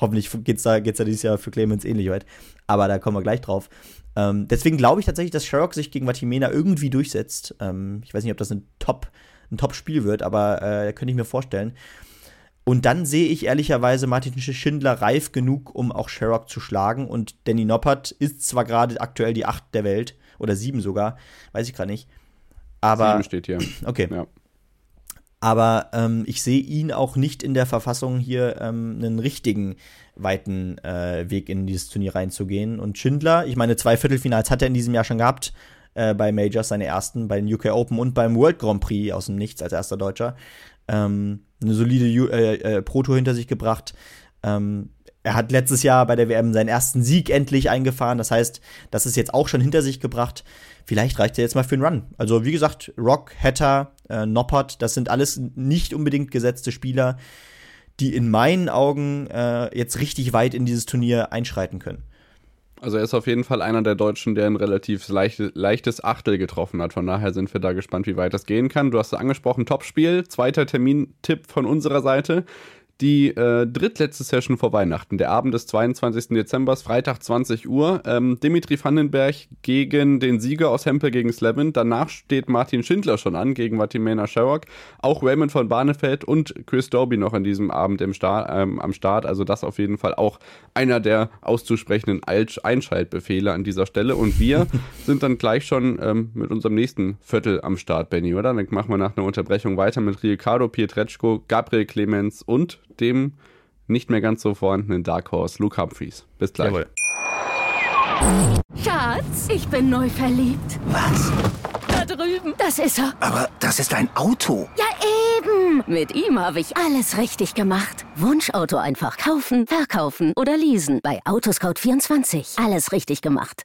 hoffentlich geht's da, geht's da dieses Jahr für Clemens ähnlich weit. Aber da kommen wir gleich drauf. Ähm, deswegen glaube ich tatsächlich, dass Sherrock sich gegen Vatimena irgendwie durchsetzt. Ähm, ich weiß nicht, ob das ein Top, ein Top-Spiel wird, aber äh, könnte ich mir vorstellen. Und dann sehe ich ehrlicherweise Martin Schindler reif genug, um auch Sherrock zu schlagen. Und Danny Noppert ist zwar gerade aktuell die acht der Welt, oder sieben sogar, weiß ich gerade nicht. Aber. Sieben steht hier. Okay. Ja. Aber ähm, ich sehe ihn auch nicht in der Verfassung, hier ähm, einen richtigen weiten äh, Weg in dieses Turnier reinzugehen. Und Schindler, ich meine, zwei Viertelfinals hat er in diesem Jahr schon gehabt äh, bei Majors, seine ersten, bei den UK Open und beim World Grand Prix aus dem Nichts als erster Deutscher. Ähm, eine solide äh, äh, Proto hinter sich gebracht. Ähm, er hat letztes Jahr bei der WM seinen ersten Sieg endlich eingefahren. Das heißt, das ist jetzt auch schon hinter sich gebracht. Vielleicht reicht er jetzt mal für einen Run. Also, wie gesagt, Rock, Hatter, äh, Noppert, das sind alles nicht unbedingt gesetzte Spieler, die in meinen Augen äh, jetzt richtig weit in dieses Turnier einschreiten können. Also er ist auf jeden Fall einer der Deutschen, der ein relativ leichte, leichtes Achtel getroffen hat. Von daher sind wir da gespannt, wie weit das gehen kann. Du hast es angesprochen, Topspiel, zweiter Termintipp von unserer Seite die äh, drittletzte Session vor Weihnachten, der Abend des 22. Dezember, Freitag 20 Uhr. Ähm, Dimitri Vandenberg gegen den Sieger aus Hempel gegen Slevin. Danach steht Martin Schindler schon an gegen Vatimena Sherrock. Auch Raymond von Barnefeld und Chris Doby noch an diesem Abend im Start, ähm, am Start. Also das auf jeden Fall auch einer der auszusprechenden Einschaltbefehle an dieser Stelle. Und wir sind dann gleich schon ähm, mit unserem nächsten Viertel am Start, Benny, oder? Dann machen wir nach einer Unterbrechung weiter mit Ricardo Pietreczko, Gabriel Clemens und dem nicht mehr ganz so vorhandenen Dark Horse Luke Humphreys. Bis gleich. Jawohl. Schatz, ich bin neu verliebt. Was? Da drüben. Das ist er. Aber das ist ein Auto. Ja, eben. Mit ihm habe ich alles richtig gemacht. Wunschauto einfach kaufen, verkaufen oder leasen. Bei Autoscout24. Alles richtig gemacht.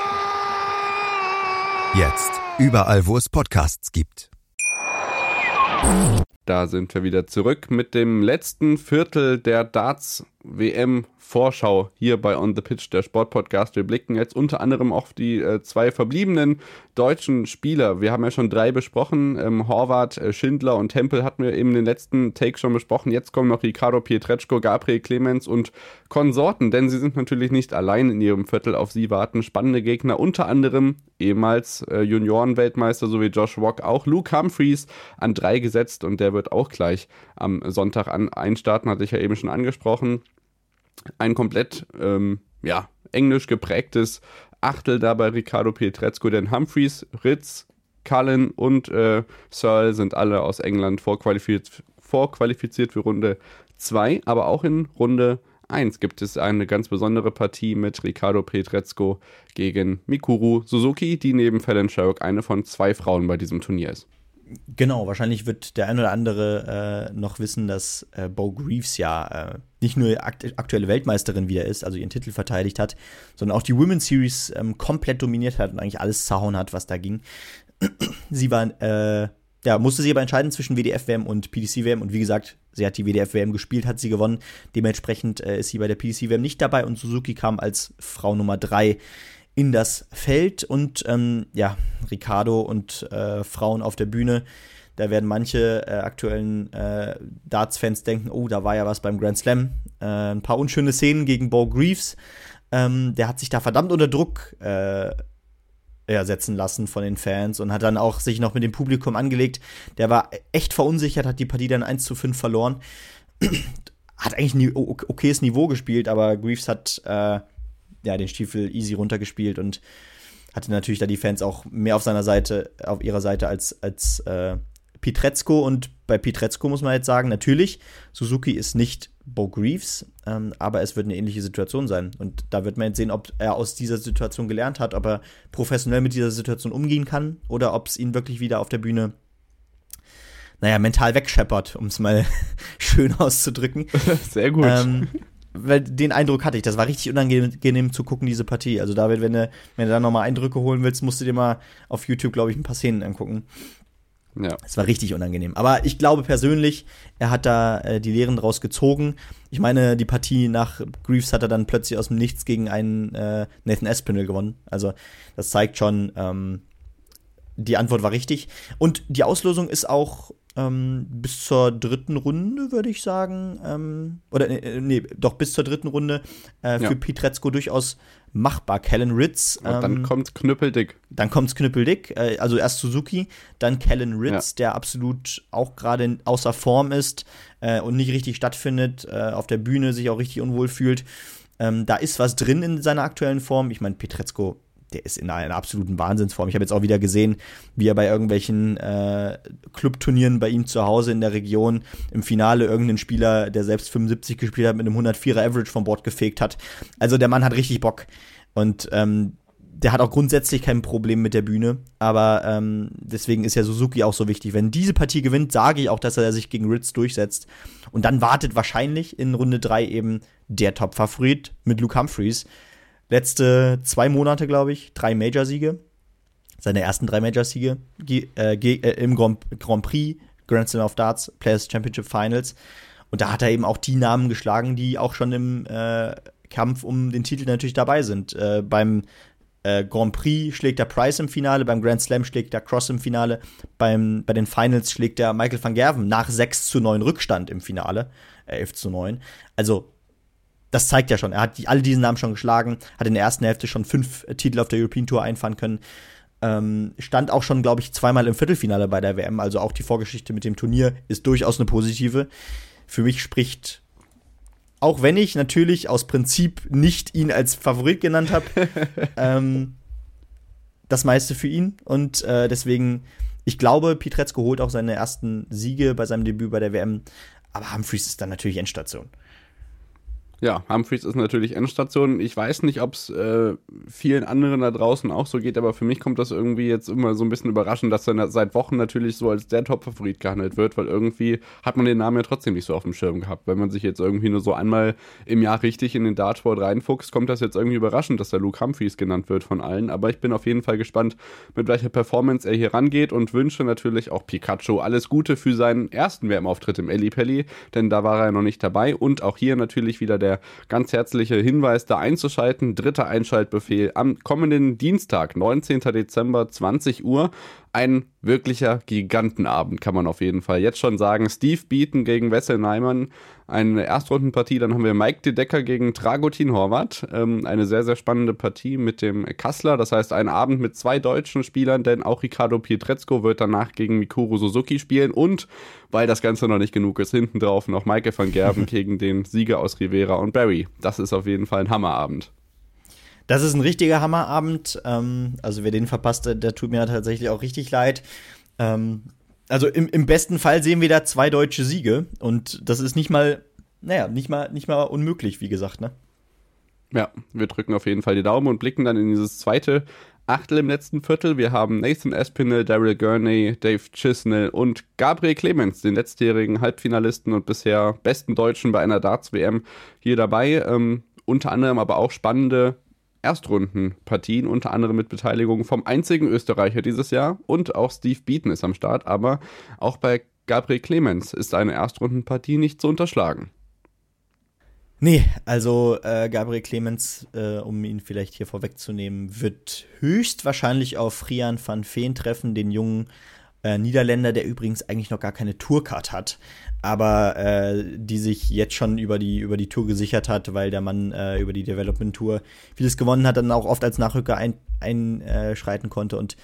Jetzt. Überall, wo es Podcasts gibt. Da sind wir wieder zurück mit dem letzten Viertel der Darts WM Vorschau hier bei On the Pitch, der Sportpodcast. Wir blicken jetzt unter anderem auf die äh, zwei verbliebenen deutschen Spieler. Wir haben ja schon drei besprochen. Ähm, Horvath, äh, Schindler und Tempel hatten wir eben den letzten Take schon besprochen. Jetzt kommen noch Ricardo Pietreczko, Gabriel Clemens und Konsorten, denn sie sind natürlich nicht allein in ihrem Viertel. Auf sie warten spannende Gegner, unter anderem ehemals äh, Juniorenweltmeister sowie Josh Rock, auch Luke Humphreys an drei gesetzt und der wird auch gleich am Sonntag an einstarten, hatte ich ja eben schon angesprochen ein komplett ähm, ja, englisch geprägtes Achtel da bei Ricardo Pietrezco, denn Humphreys, Ritz, Cullen und äh, Searle sind alle aus England vorqualifiziert, vorqualifiziert für Runde 2, aber auch in Runde 1 gibt es eine ganz besondere Partie mit Ricardo Pietrezco gegen Mikuru Suzuki, die neben Fallon Sherrock eine von zwei Frauen bei diesem Turnier ist. Genau, wahrscheinlich wird der ein oder andere äh, noch wissen, dass äh, Bo Greaves ja äh, nicht nur akt aktuelle Weltmeisterin wieder ist, also ihren Titel verteidigt hat, sondern auch die Women's Series ähm, komplett dominiert hat und eigentlich alles zerhauen hat, was da ging. sie war, äh, ja, musste sich aber entscheiden zwischen WDF-WM und PDC-WM und wie gesagt, sie hat die WDF-WM gespielt, hat sie gewonnen. Dementsprechend äh, ist sie bei der PDC-WM nicht dabei und Suzuki kam als Frau Nummer 3 in das Feld und ähm, ja, Ricardo und äh, Frauen auf der Bühne. Da werden manche äh, aktuellen äh, Darts-Fans denken, oh, da war ja was beim Grand Slam. Äh, ein paar unschöne Szenen gegen Bo Greaves. Ähm, der hat sich da verdammt unter Druck äh, ja, setzen lassen von den Fans und hat dann auch sich noch mit dem Publikum angelegt. Der war echt verunsichert, hat die Partie dann 1 zu 5 verloren. hat eigentlich ein okayes Niveau gespielt, aber Greaves hat äh, ja, den Stiefel easy runtergespielt und hatte natürlich da die Fans auch mehr auf seiner Seite, auf ihrer Seite als, als äh, Pietrezco. Und bei Pietrezco muss man jetzt sagen, natürlich, Suzuki ist nicht Bo Greaves, ähm, aber es wird eine ähnliche Situation sein. Und da wird man jetzt sehen, ob er aus dieser Situation gelernt hat, ob er professionell mit dieser Situation umgehen kann oder ob es ihn wirklich wieder auf der Bühne, naja, mental wegscheppert, um es mal schön auszudrücken. Sehr gut. Ähm, weil den Eindruck hatte ich, das war richtig unangenehm zu gucken, diese Partie. Also David, wenn du, wenn du da nochmal Eindrücke holen willst, musst du dir mal auf YouTube, glaube ich, ein paar Szenen angucken. Ja. Es war richtig unangenehm. Aber ich glaube persönlich, er hat da äh, die Lehren draus gezogen. Ich meine, die Partie nach Greaves hat er dann plötzlich aus dem Nichts gegen einen äh, Nathan Espinel gewonnen. Also das zeigt schon, ähm, die Antwort war richtig. Und die Auslosung ist auch ähm, bis zur dritten Runde, würde ich sagen. Ähm, oder äh, nee, doch bis zur dritten Runde äh, für ja. Pietrezko durchaus machbar. Kellen Ritz. Ähm, dann kommt Knüppeldick. Dann kommt Knüppeldick, äh, also erst Suzuki, dann Kellen Ritz, ja. der absolut auch gerade außer Form ist äh, und nicht richtig stattfindet, äh, auf der Bühne sich auch richtig unwohl fühlt. Ähm, da ist was drin in seiner aktuellen Form. Ich meine, Pietrezko der ist in einer absoluten Wahnsinnsform. Ich habe jetzt auch wieder gesehen, wie er bei irgendwelchen äh, Clubturnieren bei ihm zu Hause in der Region im Finale irgendeinen Spieler, der selbst 75 gespielt hat, mit einem 104er Average vom Bord gefegt hat. Also der Mann hat richtig Bock. Und ähm, der hat auch grundsätzlich kein Problem mit der Bühne, aber ähm, deswegen ist ja Suzuki auch so wichtig. Wenn diese Partie gewinnt, sage ich auch, dass er sich gegen Ritz durchsetzt. Und dann wartet wahrscheinlich in Runde 3 eben der Top-Favorit mit Luke Humphreys letzte zwei Monate, glaube ich, drei Major-Siege. Seine ersten drei Major-Siege äh, äh, im Grand, Grand Prix, Grand Slam of Darts, Players Championship Finals. Und da hat er eben auch die Namen geschlagen, die auch schon im äh, Kampf um den Titel natürlich dabei sind. Äh, beim äh, Grand Prix schlägt er Price im Finale, beim Grand Slam schlägt er Cross im Finale, beim, bei den Finals schlägt er Michael van Gerven nach 6 zu 9 Rückstand im Finale, äh, 11 zu 9. Also das zeigt ja schon, er hat die, alle diesen Namen schon geschlagen, hat in der ersten Hälfte schon fünf äh, Titel auf der European Tour einfahren können. Ähm, stand auch schon, glaube ich, zweimal im Viertelfinale bei der WM. Also auch die Vorgeschichte mit dem Turnier ist durchaus eine positive. Für mich spricht, auch wenn ich natürlich aus Prinzip nicht ihn als Favorit genannt habe, ähm, das meiste für ihn. Und äh, deswegen, ich glaube, Pietrezko holt auch seine ersten Siege bei seinem Debüt bei der WM. Aber Humphreys ist dann natürlich Endstation. Ja, Humphreys ist natürlich Endstation. Ich weiß nicht, ob es äh, vielen anderen da draußen auch so geht, aber für mich kommt das irgendwie jetzt immer so ein bisschen überraschend, dass er seit Wochen natürlich so als der Top-Favorit gehandelt wird, weil irgendwie hat man den Namen ja trotzdem nicht so auf dem Schirm gehabt. Wenn man sich jetzt irgendwie nur so einmal im Jahr richtig in den Dartboard reinfuchst, kommt das jetzt irgendwie überraschend, dass der Luke Humphreys genannt wird von allen. Aber ich bin auf jeden Fall gespannt, mit welcher Performance er hier rangeht und wünsche natürlich auch Pikachu alles Gute für seinen ersten WM-Auftritt im Pelli, denn da war er ja noch nicht dabei und auch hier natürlich wieder der der ganz herzliche Hinweis, da einzuschalten. Dritter Einschaltbefehl am kommenden Dienstag, 19. Dezember, 20 Uhr. Ein wirklicher Gigantenabend, kann man auf jeden Fall jetzt schon sagen. Steve Beaton gegen Wessel Neimann, eine Erstrundenpartie. Dann haben wir Mike De Decker gegen Dragutin Horvath. Ähm, eine sehr, sehr spannende Partie mit dem Kassler. Das heißt, ein Abend mit zwei deutschen Spielern, denn auch Ricardo Pietrezco wird danach gegen Mikuru Suzuki spielen. Und, weil das Ganze noch nicht genug ist, hinten drauf noch Maike van Gerben gegen den Sieger aus Rivera und Barry. Das ist auf jeden Fall ein Hammerabend. Das ist ein richtiger Hammerabend. Ähm, also wer den verpasst, der tut mir tatsächlich auch richtig leid. Ähm, also im, im besten Fall sehen wir da zwei deutsche Siege und das ist nicht mal, naja, nicht mal, nicht mal unmöglich, wie gesagt, ne? Ja, wir drücken auf jeden Fall die Daumen und blicken dann in dieses zweite Achtel im letzten Viertel. Wir haben Nathan Espinel, Daryl Gurney, Dave Chisnell und Gabriel Clemens, den letztjährigen Halbfinalisten und bisher besten Deutschen bei einer Darts-WM, hier dabei. Ähm, unter anderem aber auch spannende Erstrundenpartien, unter anderem mit Beteiligung vom einzigen Österreicher dieses Jahr und auch Steve Beaton ist am Start, aber auch bei Gabriel Clemens ist eine Erstrundenpartie nicht zu unterschlagen. Nee, also äh, Gabriel Clemens, äh, um ihn vielleicht hier vorwegzunehmen, wird höchstwahrscheinlich auf Rian van Veen treffen, den jungen äh, Niederländer, der übrigens eigentlich noch gar keine Tourcard hat, aber äh, die sich jetzt schon über die, über die Tour gesichert hat, weil der Mann äh, über die Development Tour vieles gewonnen hat, dann auch oft als Nachrücker einschreiten ein, konnte und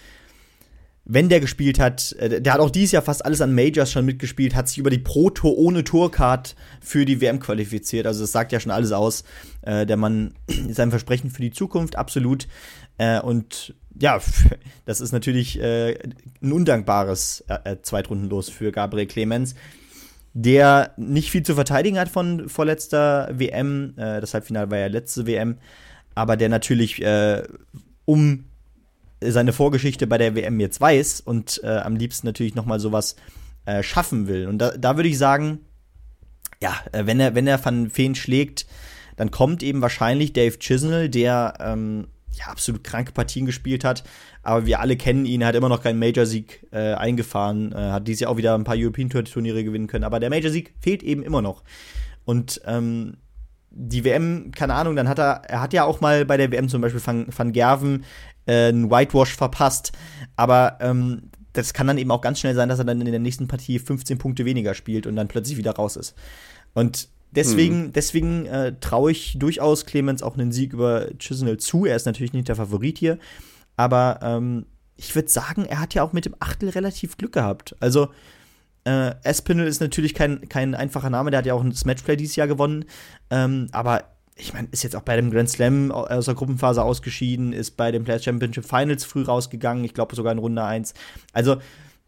wenn der gespielt hat, äh, der hat auch dieses Jahr fast alles an Majors schon mitgespielt, hat sich über die Pro Tour ohne Tourcard für die WM qualifiziert. Also das sagt ja schon alles aus. Äh, der Mann ist ein Versprechen für die Zukunft, absolut. Äh, und ja, das ist natürlich äh, ein undankbares äh, äh, Zweitrundenlos für Gabriel Clemens, der nicht viel zu verteidigen hat von vorletzter WM. Äh, das Halbfinale war ja letzte WM, aber der natürlich äh, um seine Vorgeschichte bei der WM jetzt weiß und äh, am liebsten natürlich noch mal sowas äh, schaffen will. Und da, da würde ich sagen, ja, wenn er wenn er Van Feen schlägt, dann kommt eben wahrscheinlich Dave Chisnell, der ähm, ja, absolut kranke Partien gespielt hat. Aber wir alle kennen ihn, er hat immer noch keinen Major-Sieg äh, eingefahren, äh, hat dieses Jahr auch wieder ein paar European Tour-Turniere gewinnen können. Aber der Major-Sieg fehlt eben immer noch. Und ähm, die WM, keine Ahnung, dann hat er, er hat ja auch mal bei der WM zum Beispiel Van, Van Gerven äh, einen Whitewash verpasst. Aber ähm, das kann dann eben auch ganz schnell sein, dass er dann in der nächsten Partie 15 Punkte weniger spielt und dann plötzlich wieder raus ist. Und Deswegen, hm. deswegen äh, traue ich durchaus Clemens auch einen Sieg über Chisnell zu. Er ist natürlich nicht der Favorit hier. Aber ähm, ich würde sagen, er hat ja auch mit dem Achtel relativ Glück gehabt. Also, äh, Espinel ist natürlich kein, kein einfacher Name, der hat ja auch ein Matchplay dieses Jahr gewonnen. Ähm, aber ich meine, ist jetzt auch bei dem Grand Slam aus der Gruppenphase ausgeschieden, ist bei den Players Championship Finals früh rausgegangen, ich glaube sogar in Runde 1. Also,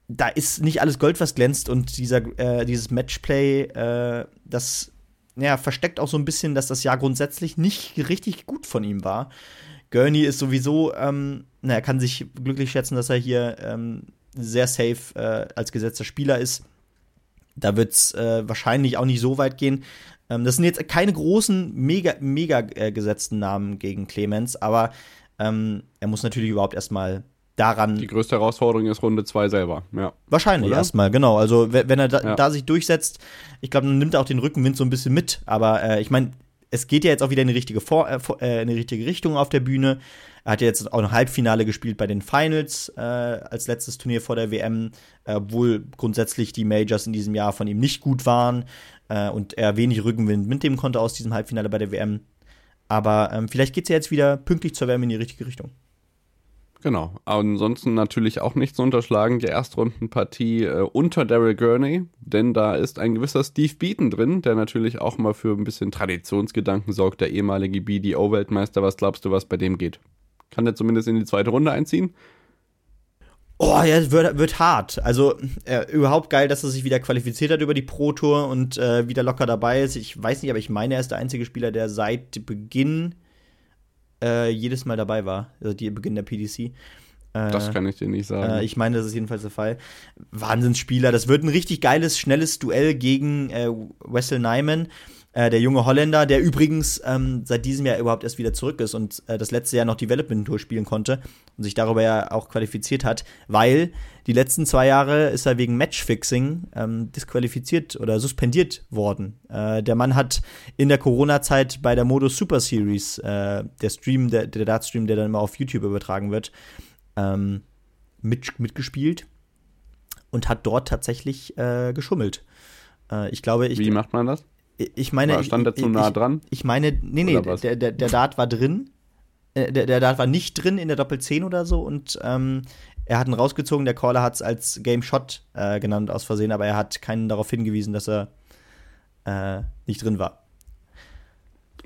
da ist nicht alles Gold, was glänzt und dieser, äh, dieses Matchplay, äh, das ja, versteckt auch so ein bisschen, dass das Jahr grundsätzlich nicht richtig gut von ihm war. Gurney ist sowieso, ähm, na, er kann sich glücklich schätzen, dass er hier ähm, sehr safe äh, als gesetzter Spieler ist. Da wird es äh, wahrscheinlich auch nicht so weit gehen. Ähm, das sind jetzt keine großen, mega, mega äh, gesetzten Namen gegen Clemens, aber ähm, er muss natürlich überhaupt erstmal daran. Die größte Herausforderung ist Runde 2 selber, ja. Wahrscheinlich erstmal, genau. Also wenn er da, ja. da sich durchsetzt, ich glaube, dann nimmt er auch den Rückenwind so ein bisschen mit. Aber äh, ich meine, es geht ja jetzt auch wieder in die richtige, Vor äh, äh, in die richtige Richtung auf der Bühne. Er hat ja jetzt auch ein Halbfinale gespielt bei den Finals äh, als letztes Turnier vor der WM, äh, obwohl grundsätzlich die Majors in diesem Jahr von ihm nicht gut waren äh, und er wenig Rückenwind mitnehmen konnte aus diesem Halbfinale bei der WM. Aber ähm, vielleicht geht es ja jetzt wieder pünktlich zur WM in die richtige Richtung. Genau. Ansonsten natürlich auch nicht zu unterschlagen, die Erstrundenpartie äh, unter Daryl Gurney, denn da ist ein gewisser Steve Beaton drin, der natürlich auch mal für ein bisschen Traditionsgedanken sorgt, der ehemalige BDO-Weltmeister. Was glaubst du, was bei dem geht? Kann der zumindest in die zweite Runde einziehen? Oh, ja, wird, wird hart. Also äh, überhaupt geil, dass er sich wieder qualifiziert hat über die Pro Tour und äh, wieder locker dabei ist. Ich weiß nicht, aber ich meine, er ist der einzige Spieler, der seit Beginn äh, jedes Mal dabei war, also die Beginn der PDC. Äh, das kann ich dir nicht sagen. Äh, ich meine, das ist jedenfalls der Fall. Wahnsinnsspieler. Das wird ein richtig geiles, schnelles Duell gegen äh, Wessel Nyman. Äh, der junge Holländer, der übrigens ähm, seit diesem Jahr überhaupt erst wieder zurück ist und äh, das letzte Jahr noch Development Tour spielen konnte und sich darüber ja auch qualifiziert hat, weil die letzten zwei Jahre ist er wegen Matchfixing ähm, disqualifiziert oder suspendiert worden. Äh, der Mann hat in der Corona-Zeit bei der Modus Super Series, äh, der Stream, der, der Dartstream, der dann immer auf YouTube übertragen wird, ähm, mit, mitgespielt und hat dort tatsächlich äh, geschummelt. Ich glaube, ich. Wie macht man das? Ich meine, War, stand er zu nah dran? Ich, ich meine, nee, nee, der, der, der Dart war drin. Äh, der, der Dart war nicht drin in der Doppel 10 oder so und ähm, er hat ihn rausgezogen. Der Caller hat es als Game Shot äh, genannt aus Versehen, aber er hat keinen darauf hingewiesen, dass er äh, nicht drin war.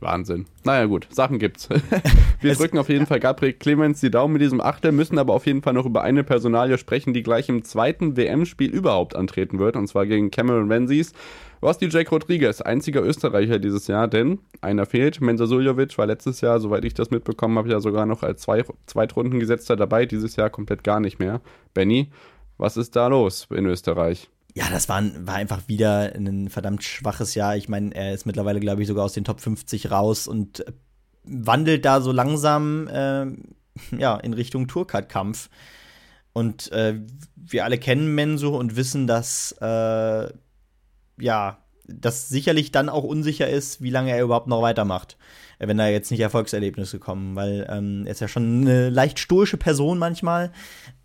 Wahnsinn. Naja, gut, Sachen gibt's. Wir drücken auf jeden Fall Gabriel Clemens die Daumen mit diesem Achtel, müssen aber auf jeden Fall noch über eine Personalie sprechen, die gleich im zweiten WM-Spiel überhaupt antreten wird, und zwar gegen Cameron Menzies. Was die Jake Rodriguez, einziger Österreicher dieses Jahr, denn einer fehlt. Mensa Suljovic war letztes Jahr, soweit ich das mitbekommen habe, ja sogar noch als zwei, Zweitrundengesetzter dabei, dieses Jahr komplett gar nicht mehr. Benny, was ist da los in Österreich? Ja, das war, war einfach wieder ein verdammt schwaches Jahr. Ich meine, er ist mittlerweile, glaube ich, sogar aus den Top 50 raus und wandelt da so langsam äh, ja, in Richtung Tourcard-Kampf. Und äh, wir alle kennen Menso und wissen, dass äh, ja, das sicherlich dann auch unsicher ist, wie lange er überhaupt noch weitermacht, äh, wenn da jetzt nicht Erfolgserlebnisse kommen, weil ähm, er ist ja schon eine leicht stoische Person manchmal.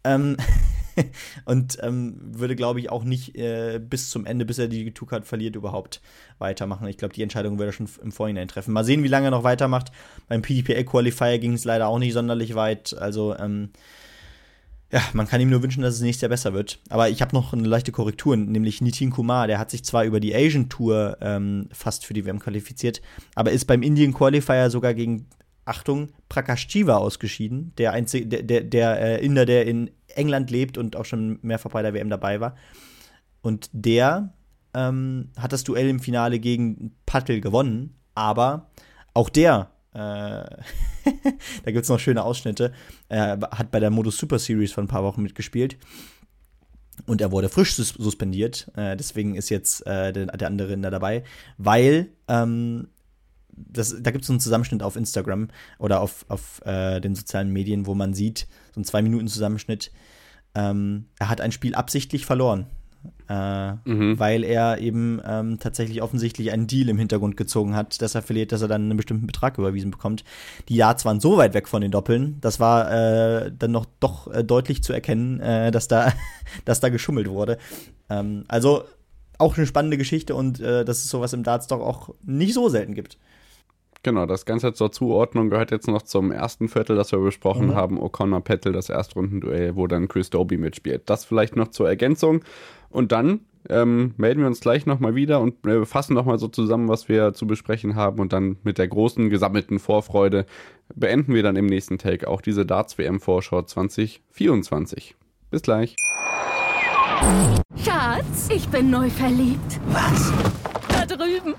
Ähm, und ähm, würde, glaube ich, auch nicht äh, bis zum Ende, bis er die Two-Card verliert, überhaupt weitermachen. Ich glaube, die Entscheidung würde er schon im Vorhinein treffen. Mal sehen, wie lange er noch weitermacht. Beim PDPA-Qualifier ging es leider auch nicht sonderlich weit. Also, ähm, ja, man kann ihm nur wünschen, dass es nächstes Jahr besser wird. Aber ich habe noch eine leichte Korrektur, nämlich Nitin Kumar, der hat sich zwar über die Asian Tour ähm, fast für die WM qualifiziert, aber ist beim Indian Qualifier sogar gegen, Achtung, Prakash Chiva ausgeschieden, der einzige, der, der, der äh, Inder, der in England lebt und auch schon mehrfach bei der WM dabei war. Und der ähm, hat das Duell im Finale gegen Patel gewonnen, aber auch der äh, da gibt es noch schöne Ausschnitte. Er hat bei der Modus Super Series vor ein paar Wochen mitgespielt. Und er wurde frisch sus suspendiert. Äh, deswegen ist jetzt äh, der, der, andere da dabei. Weil ähm, das, da gibt es so einen Zusammenschnitt auf Instagram oder auf, auf äh, den sozialen Medien, wo man sieht, so einen Zwei-Minuten-Zusammenschnitt. Ähm, er hat ein Spiel absichtlich verloren äh, mhm. weil er eben ähm, tatsächlich offensichtlich einen Deal im Hintergrund gezogen hat, dass er verliert, dass er dann einen bestimmten Betrag überwiesen bekommt. Die Yards waren so weit weg von den Doppeln, das war äh, dann noch doch äh, deutlich zu erkennen, äh, dass da, dass da geschummelt wurde. Ähm, also auch eine spannende Geschichte und äh, dass es sowas im Darts doch auch nicht so selten gibt. Genau, das Ganze zur Zuordnung gehört jetzt noch zum ersten Viertel, das wir besprochen mhm. haben. O'Connor Pettel, das Erstrundenduell, wo dann Chris Doby mitspielt. Das vielleicht noch zur Ergänzung. Und dann ähm, melden wir uns gleich nochmal wieder und äh, fassen nochmal so zusammen, was wir zu besprechen haben. Und dann mit der großen gesammelten Vorfreude beenden wir dann im nächsten Take auch diese Darts-WM-Vorschau 2024. Bis gleich. Schatz, ich bin neu verliebt. Was?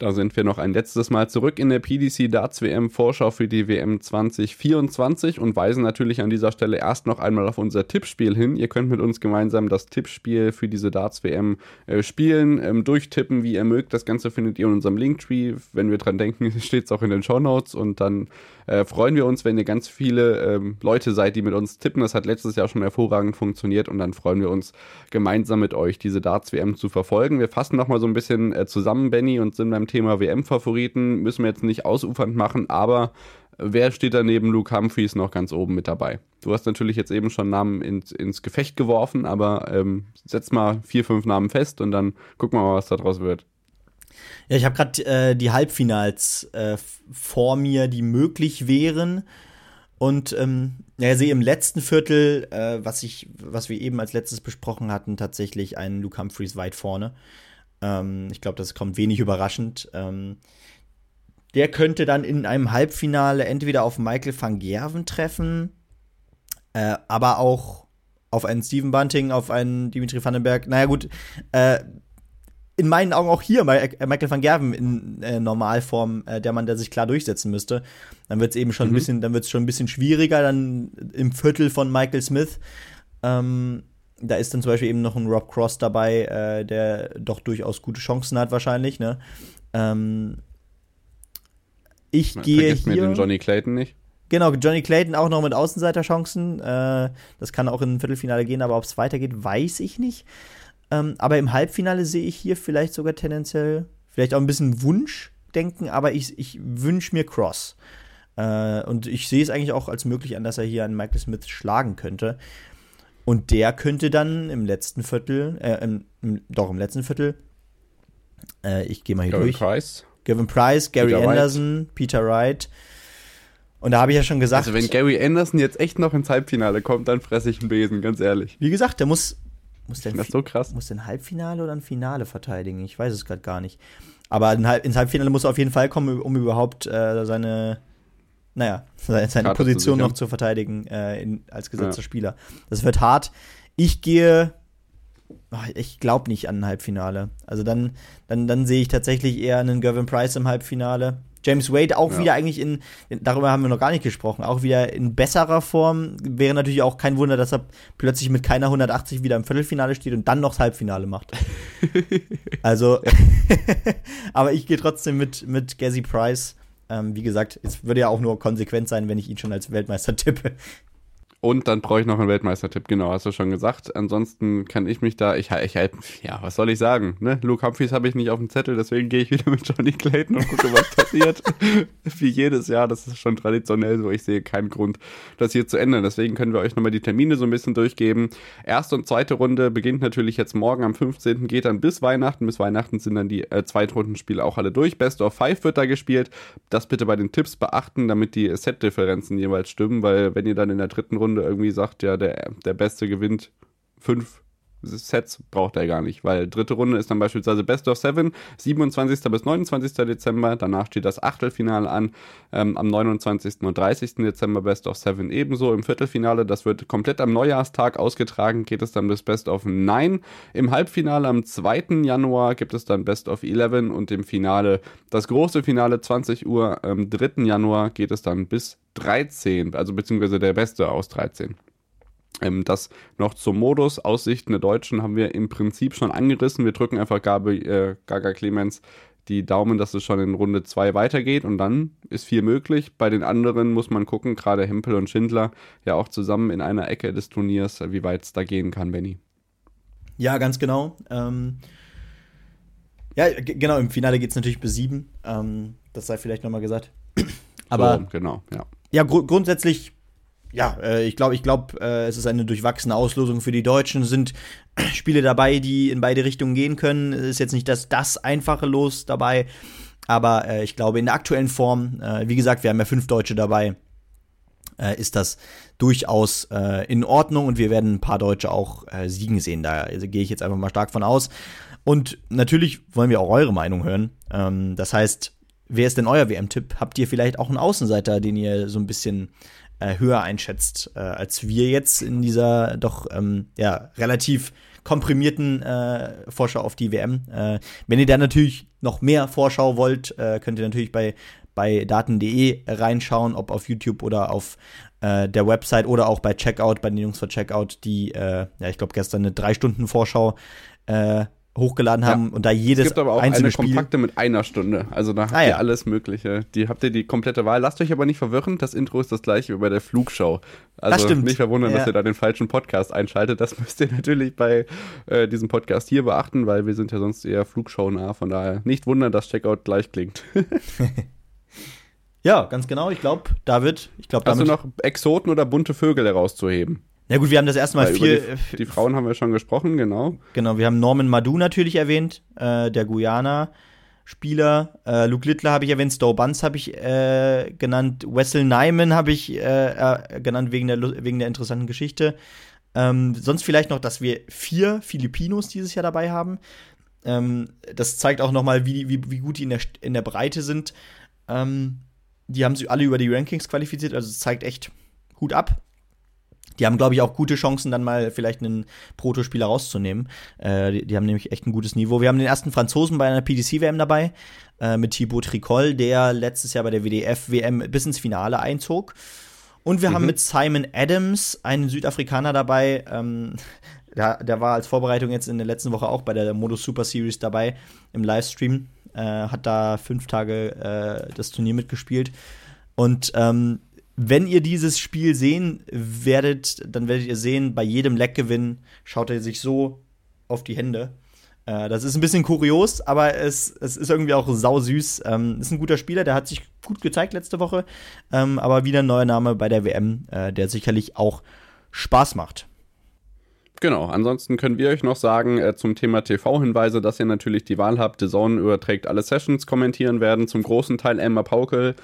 Da sind wir noch ein letztes Mal zurück in der PDC Darts WM Vorschau für die WM 2024 und weisen natürlich an dieser Stelle erst noch einmal auf unser Tippspiel hin. Ihr könnt mit uns gemeinsam das Tippspiel für diese Darts WM äh, spielen, ähm, durchtippen, wie ihr mögt. Das Ganze findet ihr in unserem Linktree. Wenn wir dran denken, steht es auch in den Show Notes und dann äh, freuen wir uns, wenn ihr ganz viele ähm, Leute seid, die mit uns tippen. Das hat letztes Jahr schon hervorragend funktioniert und dann freuen wir uns gemeinsam mit euch diese Darts WM zu verfolgen. Wir fassen nochmal so ein bisschen äh, zusammen, Benny, und sind beim Thema WM-Favoriten müssen wir jetzt nicht ausufernd machen, aber wer steht da neben Luke Humphreys noch ganz oben mit dabei? Du hast natürlich jetzt eben schon Namen ins, ins Gefecht geworfen, aber ähm, setz mal vier, fünf Namen fest und dann gucken wir mal, was daraus wird. Ja, ich habe gerade äh, die Halbfinals äh, vor mir, die möglich wären. Und ähm, ja, sehe im letzten Viertel, äh, was ich, was wir eben als letztes besprochen hatten, tatsächlich einen Luke Humphreys weit vorne. Ähm, ich glaube, das kommt wenig überraschend. Ähm, der könnte dann in einem Halbfinale entweder auf Michael van Gerven treffen, äh, aber auch auf einen Steven Bunting, auf einen Dimitri Vandenberg. Naja, gut, äh, in meinen Augen auch hier Michael van Gerven in äh, Normalform äh, der Mann, der sich klar durchsetzen müsste. Dann wird es eben schon mhm. ein bisschen, dann wird es schon ein bisschen schwieriger, dann im Viertel von Michael Smith. Ähm, da ist dann zum Beispiel eben noch ein Rob Cross dabei, äh, der doch durchaus gute Chancen hat, wahrscheinlich. Ne? Ähm, ich Man gehe hier. Mir den Johnny Clayton nicht. Genau, Johnny Clayton auch noch mit Außenseiterchancen. Äh, das kann auch in ein Viertelfinale gehen, aber ob es weitergeht, weiß ich nicht. Ähm, aber im Halbfinale sehe ich hier vielleicht sogar tendenziell, vielleicht auch ein bisschen Wunschdenken, aber ich, ich wünsche mir Cross. Äh, und ich sehe es eigentlich auch als möglich an, dass er hier einen Michael Smith schlagen könnte. Und der könnte dann im letzten Viertel, äh, im, im, doch im letzten Viertel, äh, ich gehe mal hier Gavin durch. Price. Gavin Price, Gary Peter Anderson, Wright. Peter Wright. Und da habe ich ja schon gesagt. Also wenn Gary Anderson jetzt echt noch ins Halbfinale kommt, dann fresse ich einen Besen, ganz ehrlich. Wie gesagt, der muss, muss der, das so krass. Muss der ein Halbfinale oder ein Finale verteidigen? Ich weiß es gerade gar nicht. Aber ins Halbfinale muss er auf jeden Fall kommen, um überhaupt äh, seine, naja, seine Position noch zu verteidigen äh, in, als gesetzter ja. Spieler. Das wird hart. Ich gehe, ich glaube nicht an ein Halbfinale. Also dann, dann, dann sehe ich tatsächlich eher einen Gervin Price im Halbfinale. James Wade auch ja. wieder eigentlich in, darüber haben wir noch gar nicht gesprochen, auch wieder in besserer Form. Wäre natürlich auch kein Wunder, dass er plötzlich mit keiner 180 wieder im Viertelfinale steht und dann noch das Halbfinale macht. also, aber ich gehe trotzdem mit, mit Gazzy Price. Ähm, wie gesagt, es würde ja auch nur konsequent sein, wenn ich ihn schon als Weltmeister tippe. Und dann brauche ich noch einen Weltmeistertipp, genau, hast du schon gesagt. Ansonsten kann ich mich da, ich, ich halt, ja, was soll ich sagen, ne? Luke Humphries habe ich nicht auf dem Zettel, deswegen gehe ich wieder mit Johnny Clayton und gucke, was passiert. Wie jedes Jahr, das ist schon traditionell so. Ich sehe keinen Grund, das hier zu ändern. Deswegen können wir euch nochmal die Termine so ein bisschen durchgeben. Erste und zweite Runde beginnt natürlich jetzt morgen am 15. geht dann bis Weihnachten. Bis Weihnachten sind dann die äh, Zweitrundenspiele auch alle durch. Best of Five wird da gespielt. Das bitte bei den Tipps beachten, damit die Set-Differenzen jeweils stimmen, weil wenn ihr dann in der dritten Runde Runde irgendwie sagt, ja, der, der Beste gewinnt fünf Sets braucht er gar nicht, weil dritte Runde ist dann beispielsweise Best of Seven, 27. bis 29. Dezember. Danach steht das Achtelfinale an. Ähm, am 29. und 30. Dezember Best of Seven ebenso. Im Viertelfinale, das wird komplett am Neujahrstag ausgetragen, geht es dann bis Best of Nine. Im Halbfinale am 2. Januar gibt es dann Best of Eleven und im Finale, das große Finale 20 Uhr, am 3. Januar geht es dann bis 13, also beziehungsweise der Beste aus 13. Ähm, das noch zum Modus. Aussichten der Deutschen haben wir im Prinzip schon angerissen. Wir drücken einfach Gabi, äh, Gaga Clemens die Daumen, dass es schon in Runde 2 weitergeht und dann ist viel möglich. Bei den anderen muss man gucken, gerade Hempel und Schindler ja auch zusammen in einer Ecke des Turniers, wie weit es da gehen kann, Benny. Ja, ganz genau. Ähm, ja, genau, im Finale geht es natürlich bis sieben. Ähm, das sei vielleicht nochmal gesagt. Aber so, genau, ja. Ja, gru grundsätzlich ja, äh, ich glaube, ich glaube, äh, es ist eine durchwachsene Auslosung für die Deutschen. Es sind Spiele dabei, die in beide Richtungen gehen können. Es ist jetzt nicht das, das einfache Los dabei. Aber äh, ich glaube, in der aktuellen Form, äh, wie gesagt, wir haben ja fünf Deutsche dabei, äh, ist das durchaus äh, in Ordnung und wir werden ein paar Deutsche auch siegen sehen. Da also, gehe ich jetzt einfach mal stark von aus. Und natürlich wollen wir auch eure Meinung hören. Ähm, das heißt, wer ist denn euer WM-Tipp? Habt ihr vielleicht auch einen Außenseiter, den ihr so ein bisschen äh, höher einschätzt äh, als wir jetzt in dieser doch ähm, ja, relativ komprimierten äh, Vorschau auf die WM. Äh, wenn ihr da natürlich noch mehr Vorschau wollt, äh, könnt ihr natürlich bei, bei daten.de reinschauen, ob auf YouTube oder auf der Website oder auch bei Checkout, bei den Jungs von Checkout, die, ja, ich glaube, gestern eine drei Stunden Vorschau hochgeladen haben ja. und da jedes Es gibt aber auch eine kompakte mit einer Stunde. Also da habt ah, ihr ja. alles Mögliche. Die habt ihr die komplette Wahl. Lasst euch aber nicht verwirren, das Intro ist das gleiche wie bei der Flugshow. Also nicht verwundern, ja. dass ihr da den falschen Podcast einschaltet. Das müsst ihr natürlich bei äh, diesem Podcast hier beachten, weil wir sind ja sonst eher Flugshow nah. Von daher nicht wundern, dass Checkout gleich klingt. ja, ganz genau. Ich glaube, David, ich glaube, Hast du noch Exoten oder bunte Vögel herauszuheben? Ja gut, wir haben das erste Mal vier. Die, die, Frauen haben wir schon gesprochen, genau. Genau, wir haben Norman Madu natürlich erwähnt, äh, der Guyana. Spieler, äh, Luke Littler habe ich erwähnt, Stowe Buns habe ich äh, genannt, Wessel Nyman habe ich äh, äh, genannt wegen der, wegen der interessanten Geschichte. Ähm, sonst vielleicht noch, dass wir vier Filipinos dieses Jahr dabei haben. Ähm, das zeigt auch noch mal, wie, wie, wie gut die in der, in der Breite sind. Ähm, die haben sich alle über die Rankings qualifiziert, also es zeigt echt Hut ab. Die haben, glaube ich, auch gute Chancen, dann mal vielleicht einen Protospieler rauszunehmen. Äh, die, die, haben nämlich echt ein gutes Niveau. Wir haben den ersten Franzosen bei einer PDC-WM dabei, äh, mit Thibaut Tricol, der letztes Jahr bei der WDF-WM bis ins Finale einzog. Und wir mhm. haben mit Simon Adams einen Südafrikaner dabei. Ähm, der, der, war als Vorbereitung jetzt in der letzten Woche auch bei der Modus Super Series dabei im Livestream. Äh, hat da fünf Tage äh, das Turnier mitgespielt. Und ähm, wenn ihr dieses Spiel sehen werdet, dann werdet ihr sehen, bei jedem Leckgewinn schaut er sich so auf die Hände. Äh, das ist ein bisschen kurios, aber es, es ist irgendwie auch sausüß. Ähm, ist ein guter Spieler, der hat sich gut gezeigt letzte Woche, ähm, aber wieder ein neuer Name bei der WM, äh, der sicherlich auch Spaß macht. Genau, ansonsten können wir euch noch sagen äh, zum Thema TV-Hinweise, dass ihr natürlich die Wahl habt. The Zone überträgt alle Sessions, kommentieren werden zum großen Teil Emma Paukel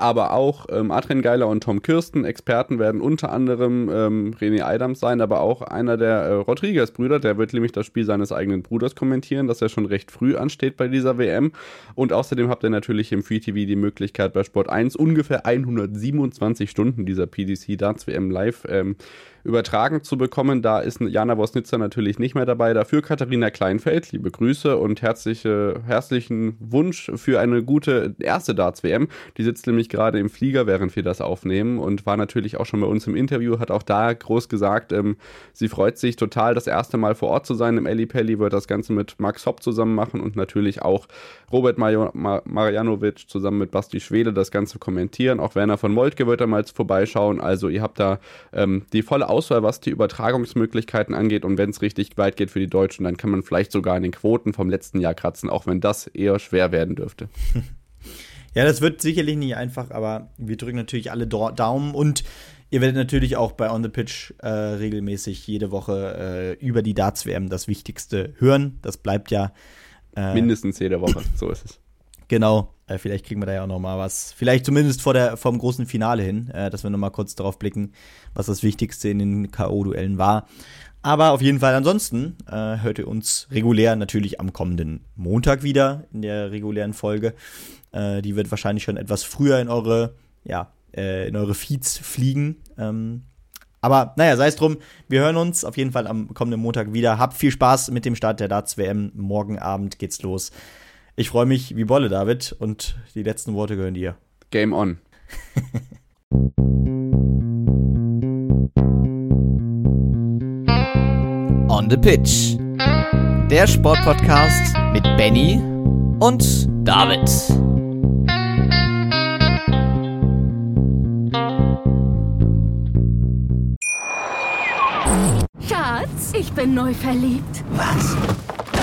aber auch ähm, Adrian Geiler und Tom Kirsten. Experten werden unter anderem ähm, René Adams sein, aber auch einer der äh, Rodriguez-Brüder, der wird nämlich das Spiel seines eigenen Bruders kommentieren, das ja schon recht früh ansteht bei dieser WM. Und außerdem habt ihr natürlich im Free TV die Möglichkeit bei Sport 1 ungefähr 127 Stunden dieser PDC Darts WM live ähm, übertragen zu bekommen. Da ist Jana Wosnitzer natürlich nicht mehr dabei. Dafür Katharina Kleinfeld. Liebe Grüße und herzliche, herzlichen Wunsch für eine gute erste Darts-WM. Die sitzt nämlich gerade im Flieger, während wir das aufnehmen und war natürlich auch schon bei uns im Interview, hat auch da groß gesagt, ähm, sie freut sich total, das erste Mal vor Ort zu sein. Im Eli Pelli wird das Ganze mit Max Hopp zusammen machen und natürlich auch Robert Mar Mar Marjanovic zusammen mit Basti Schwede das Ganze kommentieren. Auch Werner von Moltke wird da mal vorbeischauen. Also ihr habt da ähm, die volle Auswahl, was die Übertragungsmöglichkeiten angeht. Und wenn es richtig weit geht für die Deutschen, dann kann man vielleicht sogar an den Quoten vom letzten Jahr kratzen, auch wenn das eher schwer werden dürfte. Ja, das wird sicherlich nicht einfach, aber wir drücken natürlich alle Daumen und ihr werdet natürlich auch bei On the Pitch äh, regelmäßig jede Woche äh, über die Darts-WM das Wichtigste hören. Das bleibt ja äh, mindestens jede Woche, so ist es. Genau, äh, vielleicht kriegen wir da ja auch noch mal was. Vielleicht zumindest vor der, vom großen Finale hin, äh, dass wir noch mal kurz darauf blicken, was das Wichtigste in den K.O.-Duellen war. Aber auf jeden Fall ansonsten äh, hört ihr uns regulär natürlich am kommenden Montag wieder in der regulären Folge. Äh, die wird wahrscheinlich schon etwas früher in eure, ja, äh, in eure Feeds fliegen. Ähm, aber naja, sei es drum, wir hören uns auf jeden Fall am kommenden Montag wieder. Habt viel Spaß mit dem Start der Darts WM. Morgen Abend geht's los. Ich freue mich wie Bolle, David, und die letzten Worte gehören dir. Game on. on the Pitch. Der Sportpodcast mit Benny und David. Schatz, ich bin neu verliebt. Was?